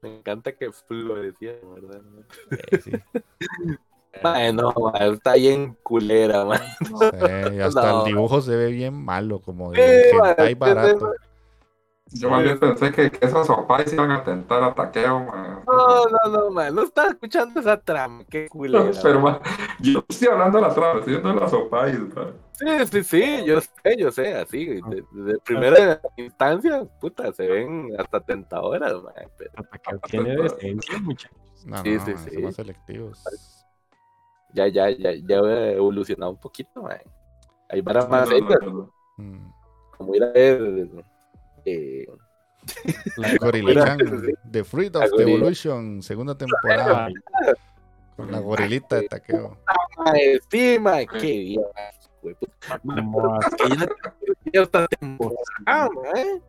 Me encanta que florecía, ¿verdad? Eh, sí. (laughs) Bueno, está bien culera, man. Eh, hasta (laughs) No. el dibujo se ve bien malo, como Sí, de man, es que barato. Yo más bien pensé que, que esas sopais iban a tentar a taqueo, man. No, no, no, man. No estaba escuchando esa trama. Qué culera. (laughs) Pero, man, yo no estoy hablando de la trama, estoy viendo las sopais, man. Sí, sí, sí. Yo sé, yo sé. Así, de- desde primera instancia, puta, se ven hasta tentadoras, man. Pero, Atacar tiene decencia, muchachos. No, Sí, no, sí, man, sí. son más selectivos. ya, ya, ya, ya he evolucionado un poquito, man. Hay varas más No, no, no, no. Mm. como ir a ver. Eh, (laughs) La Gorilachan, Sí. The Fruit of the. Evolution, segunda temporada, con la gorilita de taqueo. mae, sí, man. Qué bien, man. Güey, puta, ¿cómo va- que yo no quiero esta temporada, man.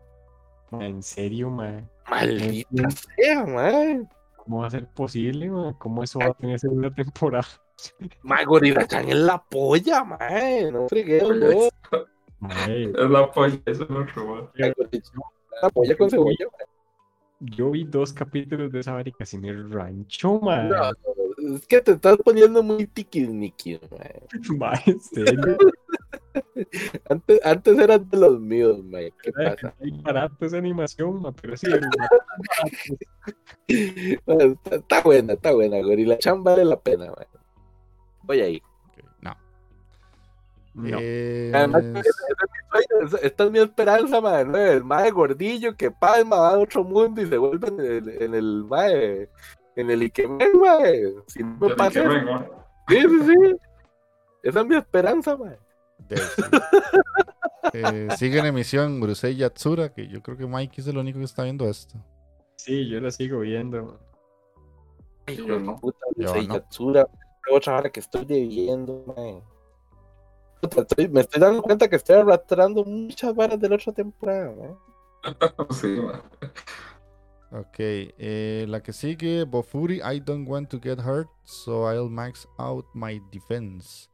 ma, En serio, man. Maldita sea, man. ¿Cómo va a ser posible, man? ¿Cómo eso va a tener segunda temporada? Man, Gorilla Chan es la polla, man. No fregueo, no. Es la polla, eso es que va. La polla con cebolla, man. yo vi dos capítulos de esa vara y casi me rancho, man. No, no, es que te estás poniendo muy tiquismiquis, (laughs) man. Ma, en serio. (laughs) Antes, antes eran de los míos, man. ¿Qué pasa? Hay barato esa animación, ma, pero sí, el- Man, (laughs) Está, está buena, está buena. Gorilla Chan vale la pena, man. Voy ahí. No. Eh, Además, es esa- Esta es mi esperanza, man. El mae gordillo que palma va a otro mundo y se vuelve en el, en el mae. En el Ikemen, mae. Si no me pasa. Sí, sí, sí. Esa es mi esperanza, sí. (laughs) Eh, sigue en emisión Brusei Yatsura, que yo creo que Mike es el único que está viendo esto. Sí, yo la sigo viendo. Hijo de no. puta, Yo Yusei no. Yatsura, otra hora que estoy debiendo, man. Estoy- me estoy dando cuenta que estoy arrastrando muchas varas de la otra temporada, man. (laughs) Sí. Ok, eh, la que sigue, Bofuri, I don't want to get hurt, so I'll max out my defense.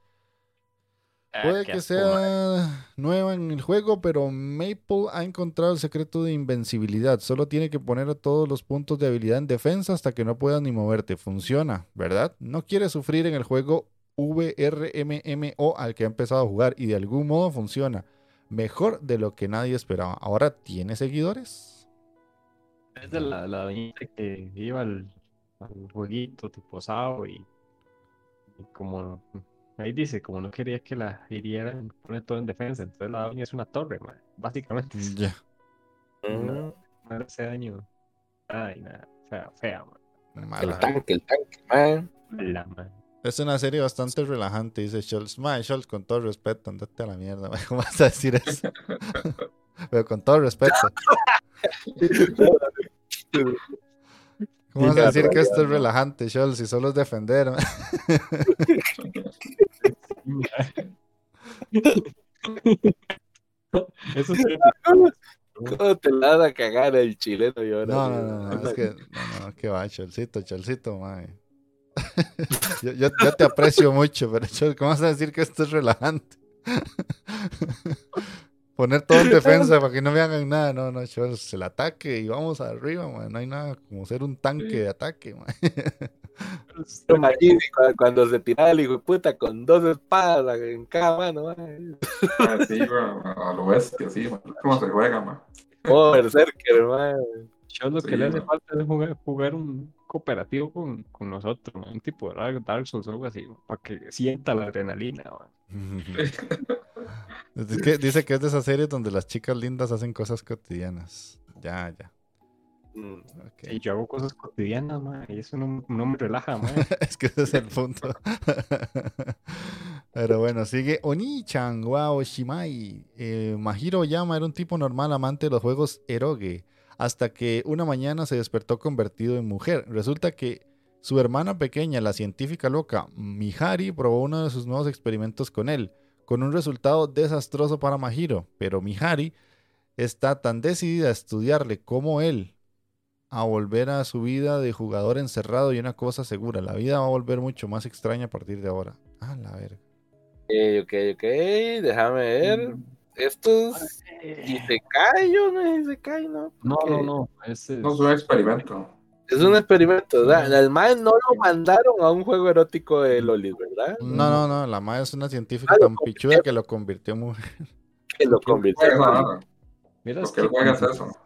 Ah, Puede que sea nueva en el juego, pero Maple ha encontrado el secreto de invencibilidad. Solo tiene que poner a todos los puntos de habilidad en defensa hasta que no puedas ni moverte. Funciona, ¿verdad? No quiere sufrir en el juego VRMMO al que ha empezado a jugar y de algún modo funciona. Mejor de lo que nadie esperaba. Ahora tiene seguidores. Es de la, la doñita que iba al, al jueguito tipo Sao y, y como ahí dice, como no quería que la hirieran, pone todo en defensa, entonces la doña es una torre, man, básicamente. Ya. Mm, No, hace daño. Ay, nada, fea, fea, man. el Mala. tanque, el tanque, man. La, man. Es una serie bastante relajante, dice Schultz. Mae, Schultz, con todo respeto, andate a la mierda. mae. (laughs) ¿Cómo vas a decir eso? (laughs) Pero con todo respeto. (laughs) ¿Cómo vas a decir que esto es relajante, Schultz? Si solo es defender. mae? Eso sí. ¿Cómo te la vas a cagar el chileno y ahora? No, no, no, no, es que, no, no, que va, Cholcito, Cholcito, mae. (laughs) Yo, yo, yo te aprecio mucho, pero ¿cómo vas a decir que esto es relajante? (laughs) Poner todo en (laughs) defensa para que no me hagan nada. No, no, Chol, el ataque y vamos arriba, mae. No hay nada como ser un tanque de ataque. Yo me imagino cuando, se tiraba el hijo de puta con dos espadas en cada mano, man. Ah, Sí, weón, a lo bestia, sí, man. ¿Cómo se juega, man? Oh, Berserker, man. Yo lo que Sí, le hace man. falta es jugar, jugar un cooperativo con, con nosotros, man, un tipo de Dark, Souls o algo así, para que sienta la adrenalina. man. Es (laughs) que dice que es de esas series donde las chicas lindas hacen cosas cotidianas. Ya, ya. Mm. Y yo hago cosas cotidianas, man, y eso no, no me relaja, man. (laughs) Es que ese es el punto. (laughs) Pero bueno, sigue Oni-chan, wow, Shimai. Eh, Mahiro Yama era un tipo normal amante de los juegos eroge, hasta que una mañana se despertó convertido en mujer. Resulta que su hermana pequeña, la científica loca Mihari, probó uno de sus nuevos experimentos con él, con un resultado desastroso para Mahiro. Pero Mihari está tan decidida a estudiarle como él a volver a su vida de jugador encerrado y una cosa segura, la vida va a volver mucho más extraña a partir de ahora. Ah, la verga. Ok, ok, ok, déjame ver. Estos. Y se cae, yo no y se cae, ¿no? No, no, no. Ese No es un experimento. Es un experimento, ¿verdad? Al man no lo mandaron a un juego erótico de Lolis, ¿verdad? No, no, no, la madre es una científica Ah, tan pichuda que lo convirtió en mujer. Que lo convirtió en nada. Mira, Lo es que él que juega es cuando- eso.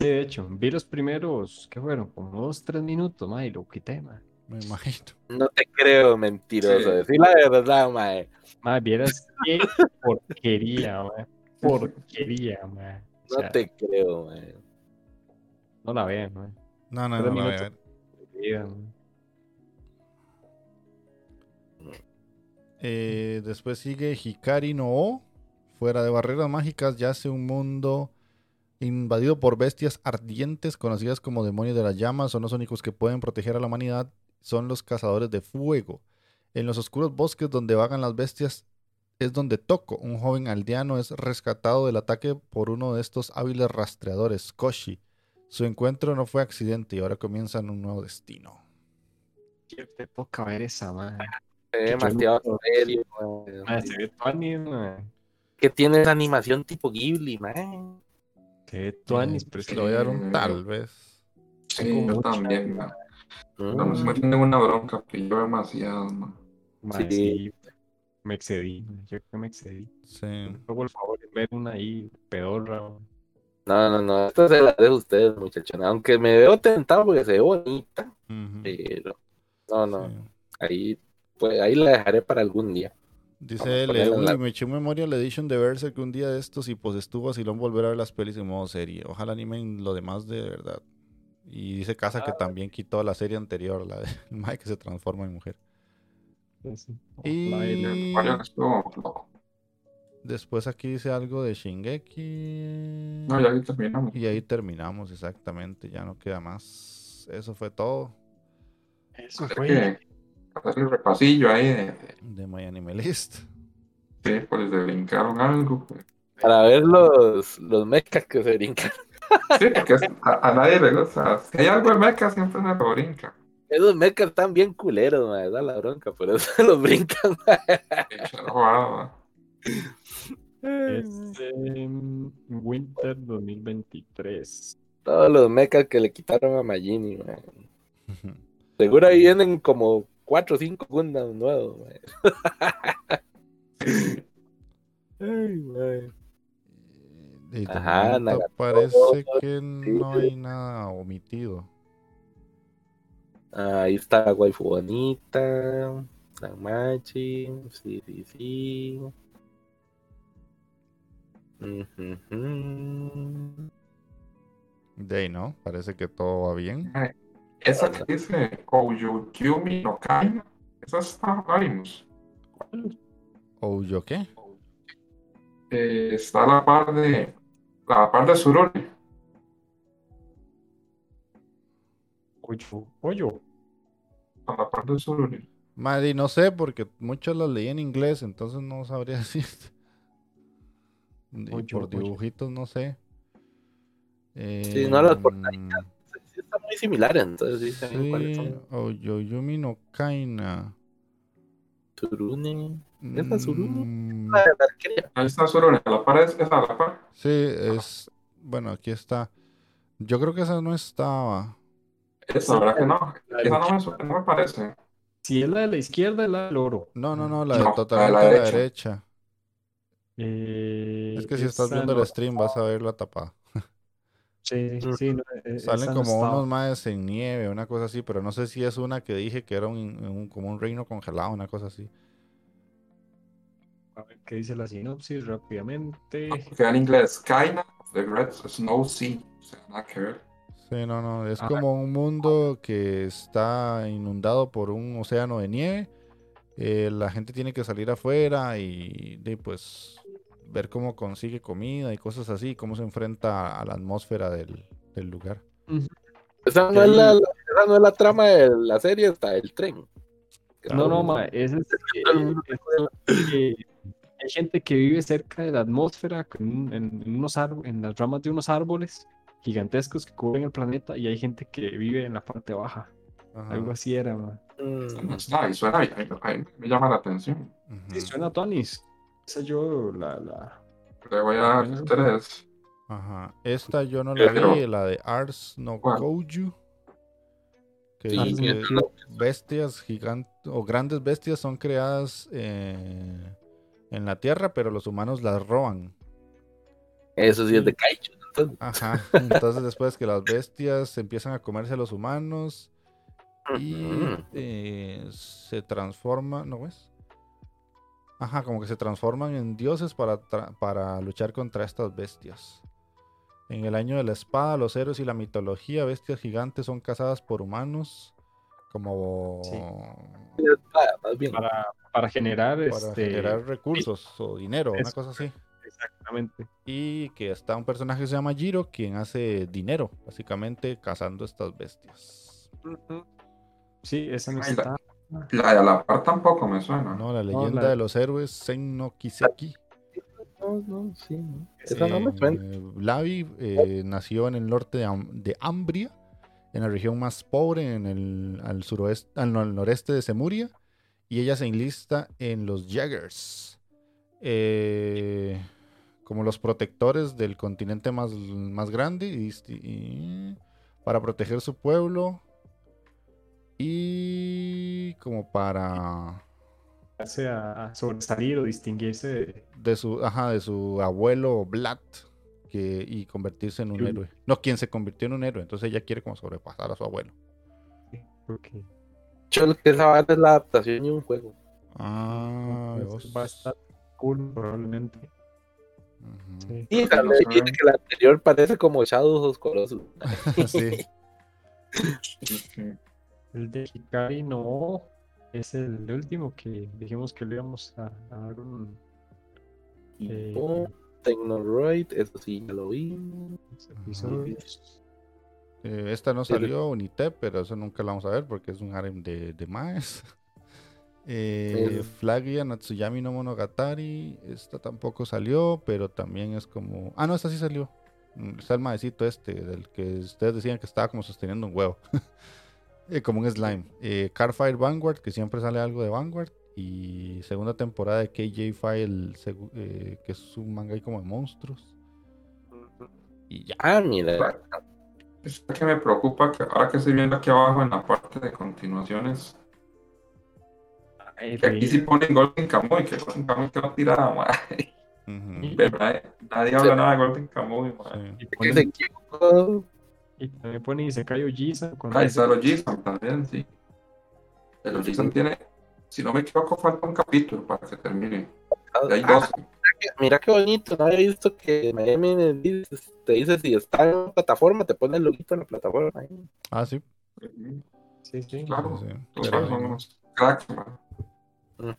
Sí, de hecho, vi los primeros, ¿qué fueron? Como dos, tres minutos, ma, y lo quité, ma. Me imagino. No te creo mentiroso. Sí. Decir la verdad, mae. Ma, vieras qué (laughs) porquería, ma. Porquería, ma. O No te creo, mae. no la vean, ma. No, no, Tres no, la ma. Eh, después sigue Hikari no O. Fuera de barreras mágicas yace un mundo invadido por bestias ardientes conocidas como demonios de las llamas. Son los únicos que pueden proteger a la humanidad. Son los cazadores de fuego. En los oscuros bosques donde vagan las bestias es donde Toko, un joven aldeano, es rescatado del ataque por uno de estos hábiles rastreadores, Koshi. Su encuentro no fue accidente y ahora comienzan un nuevo destino. Qué te toca ver esa, ma. Se ve Qué demasiado serio, Ma, mae. se ve tuanis, ma. Que tiene esa animación tipo Ghibli. Se ve tuanis, pero que lo voy a dar un Sí. tal vez. Sí, yo también, man. Mm. Estamos metiendo en una bronca, yo demasiado, man. ma, Sí. sí, me excedí, yo creo que me excedí. Sí. Luego, por favor, ver una ahí pedorra. No, no, no. Esto se la dejo a ustedes, muchachos. Aunque me veo tentado porque se ve bonita, Ujú. pero. No, no. Sí. Ahí, pues, ahí la dejaré para algún día. Dice en la- me echó Memorial Edition de Berserk un día de estos y pues estuvo así lo volver a ver las pelis en modo serie. Ojalá animen lo demás de verdad. Y dice Casa que también quitó la serie anterior, la de (laughs) Mike que se transforma en mujer. Entonces, Y- y le-. Después aquí dice algo de Shingeki. No, ya ahí terminamos. Y ahí terminamos exactamente, ya no queda más. Eso fue todo Eso fue. hacer el repasillo ahí de, de My Anime List. de, pues, de brincaron algo. pues. Para ver los, los mechas que se brincan. Sí, porque es- a, a nadie le gusta. Si hay algo de mecha, siempre se lo brinca. Esos mechas están bien culeros. Da la bronca, por eso (laughs) los brincan, man. Es em, Winter 2023. Todos los mechas que le quitaron a Magini, mae. Seguro ahí vienen como 4 o 5 Gundam nuevos, mae. (laughs) Ay, mae. Y Ajá, parece que no hay nada omitido. Ahí está Waifu Bonita. Machi, sí, sí, sí. De ahí, ¿no? Parece que todo va bien. Esa que dice Kouyumi no Kaina, esa está, la vimos. ¿Ouyo qué? Eh, está a la par de la par de Sururi. Oyo, oyo. A la par de Sururi. Madre, no sé, porque muchos las leí en inglés, entonces no sabría (laughs) decir. Y por dibujitos, no sé. Sí, no las Em, portaditas. Sí, están muy similares, entonces sí saben cuáles Sí, son. Oyoyumi no Kaina. Turune. ¿Esa es Sururi? Mm, La de la arquería. Ahí está la par es esa a la par. Sí, es. Bueno, aquí está. Yo creo que esa no estaba. Esa, ¿verdad que no? Esa no me, su- no me parece. Si es la de la izquierda, es la del oro. No, no, no, la No, de la de totalmente la a la derecha. derecha. Eh, Es que si estás viendo no- el stream vas a ver la tapada. Sí, sí, no, eh, Salen como estaba. unos maes en nieve, una cosa así, pero no sé si es una que dije que era un, un- como un reino congelado, una cosa así. A ver qué dice la sinopsis rápidamente. Queda en inglés. Kaina of the Great Snow Sea. O sea, nada que ver. Sí, no, no, es Ah. como un mundo que está inundado por un océano de nieve. Eh, la gente tiene que salir afuera y de, pues ver cómo consigue comida y cosas así, cómo se enfrenta a la atmósfera del, del lugar. Esa no, es la, la- esa no es la trama de la serie, está el tren. No, no, ma, ese es, eh, (laughs) el mundo es que hay gente que vive cerca de la atmósfera, en, en- unos en las ramas de unos árboles gigantescos que cubren el planeta, y hay gente que vive en la parte baja. Ajá, Algo así era, ma. Eso Mm, no está, y suena, y- y- y me llama la atención. Sí, suena a Tonis. Esa yo la, la... Le voy a dar Bueno. tres. Ajá. Esta yo no la Pero- vi, la de Ars no. Kouju. Que Sí, dice bestias gigantes o grandes bestias son creadas eh, en la tierra, pero los humanos las roban. Eso sí es de Kaichu. entonces. Ajá. (laughs) Entonces después que las bestias empiezan a comerse a los humanos y eh, se transforman, ¿no ves? Ajá, como que se transforman en dioses para, tra- para luchar contra estas bestias. En el año de la espada, los héroes y la mitología, bestias gigantes son cazadas por humanos como Sí. Más bien. para, para generar para este generar recursos o dinero, una cosa así. exactamente Y que está un personaje que se llama Jiro, quien hace dinero, básicamente cazando estas bestias. sí esa no está La de a la par tampoco me suena. No, la leyenda la- de los héroes Sen no Kiseki. No, no, sí. no. Sí, Esa no me suena. Eh, Lavi eh, nació en el norte de, Am- de Ambria, en la región más pobre, en el al suroeste, al, al noreste de Semuria, y ella se enlista en los Jaggers, eh, como los protectores del continente más, más grande, y, para proteger su pueblo y como para hace a, sobresalir o distinguirse de, de su, ajá, de su abuelo Vlad que, y convertirse en un Sí. héroe. No, quien se convirtió en un héroe. Entonces ella quiere como sobrepasar a su abuelo. porque Lo que esa vara es la adaptación de un juego. Ah, va a estar cool probablemente sí. Y Porque no también dice que la anterior parece como Shadows of Colossus. (laughs) Sí. Sí. el de Hikari no es el último que dijimos que le íbamos a, a dar un eh, Oh, Technoroid, eso sí, ya lo vi. episodios. Eh, esta no Sí, salió, Unitep, pero eso nunca la vamos a ver porque es un harem de, de maes. (laughs) Eh, Sí. Flagia Natsuyami no Monogatari, esta tampoco salió, pero también es como... Ah, no, esta sí salió. Mm, Está el maecito este, del que ustedes decían que estaba como sosteniendo un huevo. (laughs) Eh, como un slime. Eh, Carfire Vanguard, que siempre sale algo de Vanguard. Y segunda temporada de KJ File, eh, que es un manga ahí como de monstruos. Y ya. Ah, mira. Es que me preocupa que ahora que estoy viendo aquí abajo en la parte de continuaciones, Ay, que aquí sí ponen Golden Kamuy, que Golden Kamuy quedó tirada, madre. Ujú, Pero nadie, nadie habla nada de Golden Kamuy, madre. sí. y Que ponen- se y también pone Isekai Ojisan cuando Ahí dice- está el Ojisan también, sí. El Ojisan tiene si no me equivoco, falta un capítulo para que termine. hay ah, Mira, qué bonito, no había visto que Miami te dice si está en una plataforma, te pone el loguito en la plataforma. Ah, sí. Sí, sí. Claro. Sí, mm.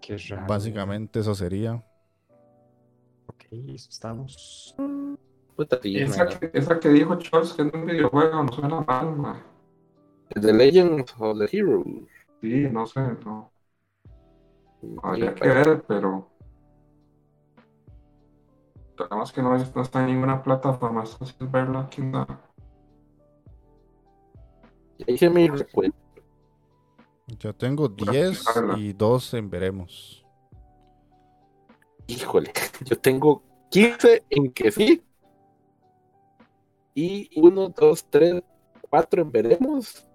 Qué raro. Básicamente eso sería. Ok, eso estamos. esa, que, esa, que, dijo Charles que es un videojuego no suena mal, man. The Legend of the Hero. Sí, no sé, no. Habría que ver, pero. Además que no, está en ninguna plataforma, es fácil verla aquí nada. Ya hice mi recuento. Yo tengo 10 y 2 en veremos. Híjole, (laughs) yo tengo 15 en que sí. Y 1, 2, 3, 4 en veremos.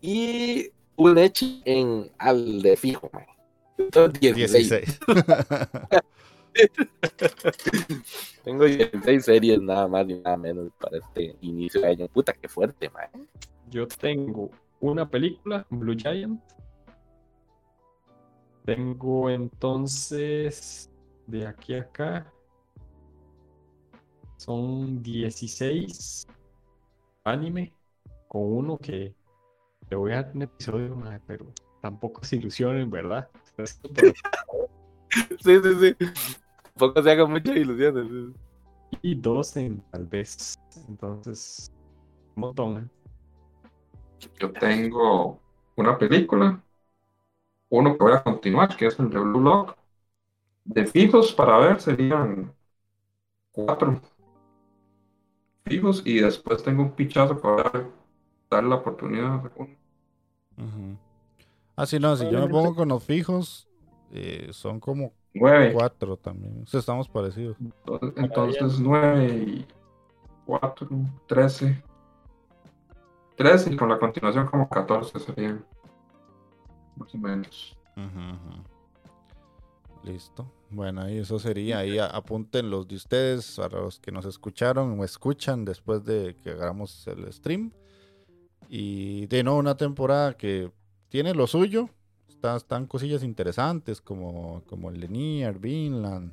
Y un hecho en al de fijo, man. Entonces, 16. (laughs) (laughs) Tengo 16 series nada más y nada menos para este inicio de año. Puta, qué fuerte, man. Yo tengo una película, Blue Giant. Tengo entonces de aquí a acá. Son 16 anime con uno que le voy a dar un episodio, pero tampoco se ilusionen, ¿verdad? (laughs) sí, sí, sí. Tampoco se hagan muchas ilusiones. Y 12 tal vez. Entonces, un montón. ¿eh? Yo tengo una película, uno que voy a continuar, que es el de Blue Lock. De fijos para ver serían cuatro fijos y después tengo un pichazo para dar la oportunidad. Ah, sí, no, si yo me pongo con los fijos, eh, son como cuatro también. O estamos parecidos. Entonces, nueve y cuatro, trece. 13 y con la continuación como 14 serían. Más o menos. Listo. Bueno, ahí eso sería. Ahí apunten los de ustedes, para los que nos escucharon o escuchan después de que hagamos el stream. Y de nuevo una temporada que tiene lo suyo. Están cosillas interesantes como, como el Lenier, Vinland.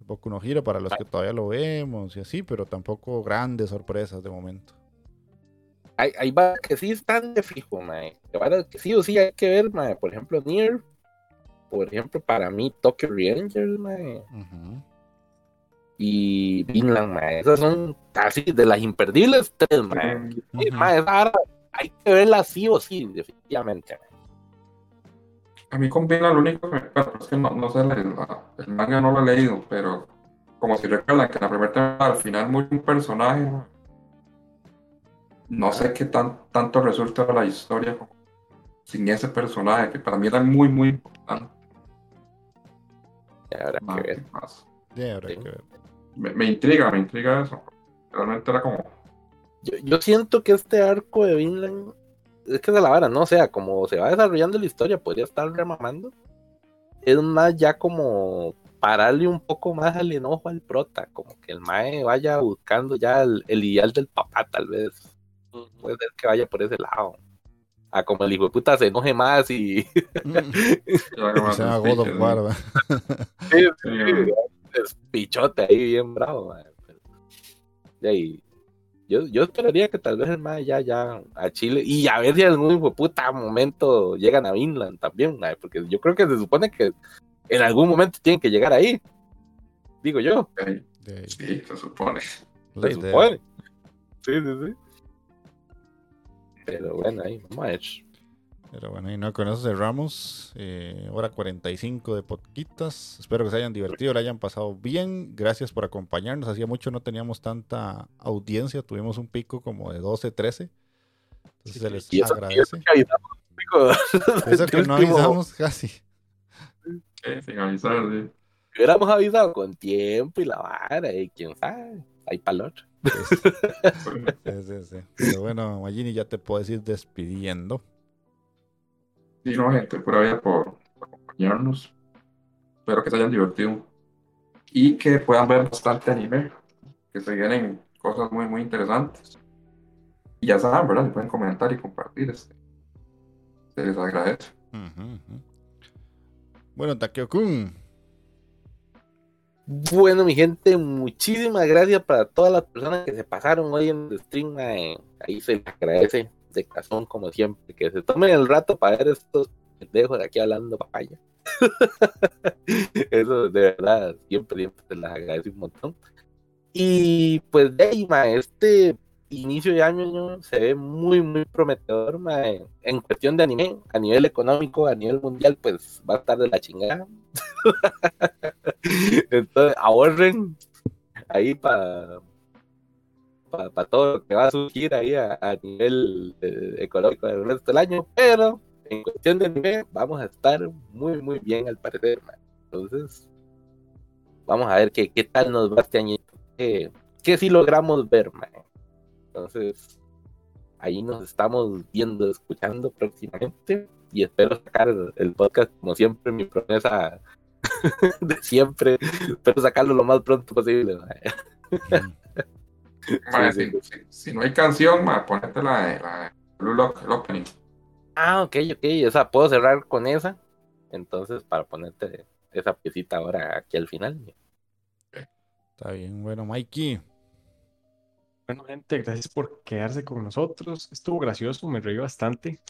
Un poco uno giro para los que todavía lo vemos y así, pero tampoco grandes sorpresas de momento hay, hay que sí están de fijo, mae. Que sí o sí hay que ver, mae. Por ejemplo, Nier. Por ejemplo, para mí, Tokyo Rangers, mae. Y Vinland, mae. Esas son así de las imperdibles tres, mae. hay que verlas sí o sí, definitivamente. A mí con Vinland lo único que me es que no, no sé, el, el, manga no lo he leído, pero como si recuerdan que en la primera temporada al final muy un personaje, no sé qué tan, tanto resulta la historia sin ese personaje, que para mí era muy, muy importante. habrá que ver. que ver. Me, intriga, me intriga eso. Realmente era como. Yo, siento que este arco de Vinland es que de la vara, ¿no? O sea, como se va desarrollando la historia, podría estar remamando. Es más ya como pararle un poco más al enojo al prota, como que el mae vaya buscando ya el ideal del papá, tal vez puede ser que vaya por ese lado. A como el hijo de puta se enoje más y. (laughs) se haga God of War, sí, sí, pichote ahí bien bravo, y yo, yo esperaría que tal vez el más ya, ya a Chile y a ver si en algún hijo de puta momento llegan a Vinland también, porque yo creo que se supone que en algún momento tienen que llegar ahí. Digo yo. Sí, se supone. Se supone. Sí, sí, sí. Pero bueno, ahí vamos a ver. Pero bueno, y no con eso cerramos. Eh, hora 45 de podquitas. Espero que se hayan divertido, le hayan pasado bien. Gracias por acompañarnos. Hacía mucho no teníamos tanta audiencia. Tuvimos un pico como de 12, 13. Entonces se les eso, agradece. (laughs) Eso que no avisamos casi. sin avisar, sí. Hubiéramos avisado con tiempo y la vara, y quién sabe. Hay para (laughs) Sí, sí, Pero bueno, Magini, ya te puedes ir despidiendo. Sí, no, gente, por ahí por, acompañarnos. Espero que se hayan divertido y que puedan ver bastante anime, que se vienen cosas muy, muy interesantes. Y ya saben, ¿verdad? Se pueden comentar y compartir. Este. Se les agradece. Bueno, Takeo-kun. Bueno, mi gente, muchísimas gracias para todas las personas que se pasaron hoy en el stream. ahí se les agradece de corazón, como siempre, que se tomen el rato para ver estos pendejos de aquí hablando papaya. (laughs) Eso de verdad, siempre, siempre se les agradece un montón. Y pues de ahí, este inicio de año se ve muy, muy prometedor en cuestión de anime, a nivel económico, a nivel mundial, pues va a estar de la chingada. (laughs) Entonces, ahorren ahí para para todo lo que va a surgir ahí a, nivel eh, económico del resto del año, pero en cuestión de anime vamos a estar muy, muy bien al parecer. Entonces, vamos a ver qué, qué tal nos va este año. Qué, qué sí logramos ver, man. Entonces, ahí nos estamos viendo, escuchando próximamente y espero sacar el podcast como siempre, mi promesa (laughs) de siempre, espero sacarlo lo más pronto posible. Si, no hay canción, ponete la de la Blue Lock, el opening. Ah, ok, ok, o sea, puedo cerrar con esa, entonces para ponerte esa piecita ahora aquí al final. Está bien, bueno, Mikey. Bueno, gente, gracias por quedarse con nosotros. Estuvo gracioso, me reí bastante.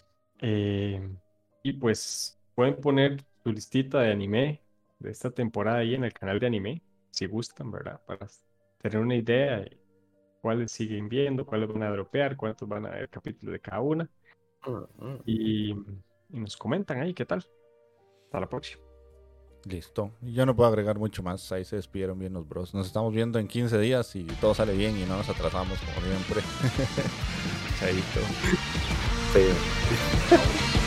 Eh, y pues pueden poner su listita de anime de esta temporada ahí en el canal de anime, si gustan, ¿verdad? Para tener una idea de cuáles siguen viendo, cuáles van a dropear, cuántos van a ver capítulos de cada una. y, y nos comentan ahí qué tal. Hasta la próxima. Listo. Yo no puedo agregar mucho más. Ahí se despidieron bien los bros. Nos estamos viendo en 15 días y todo sale bien y no nos atrasamos como siempre. (laughs) Chaito. Sí. (laughs)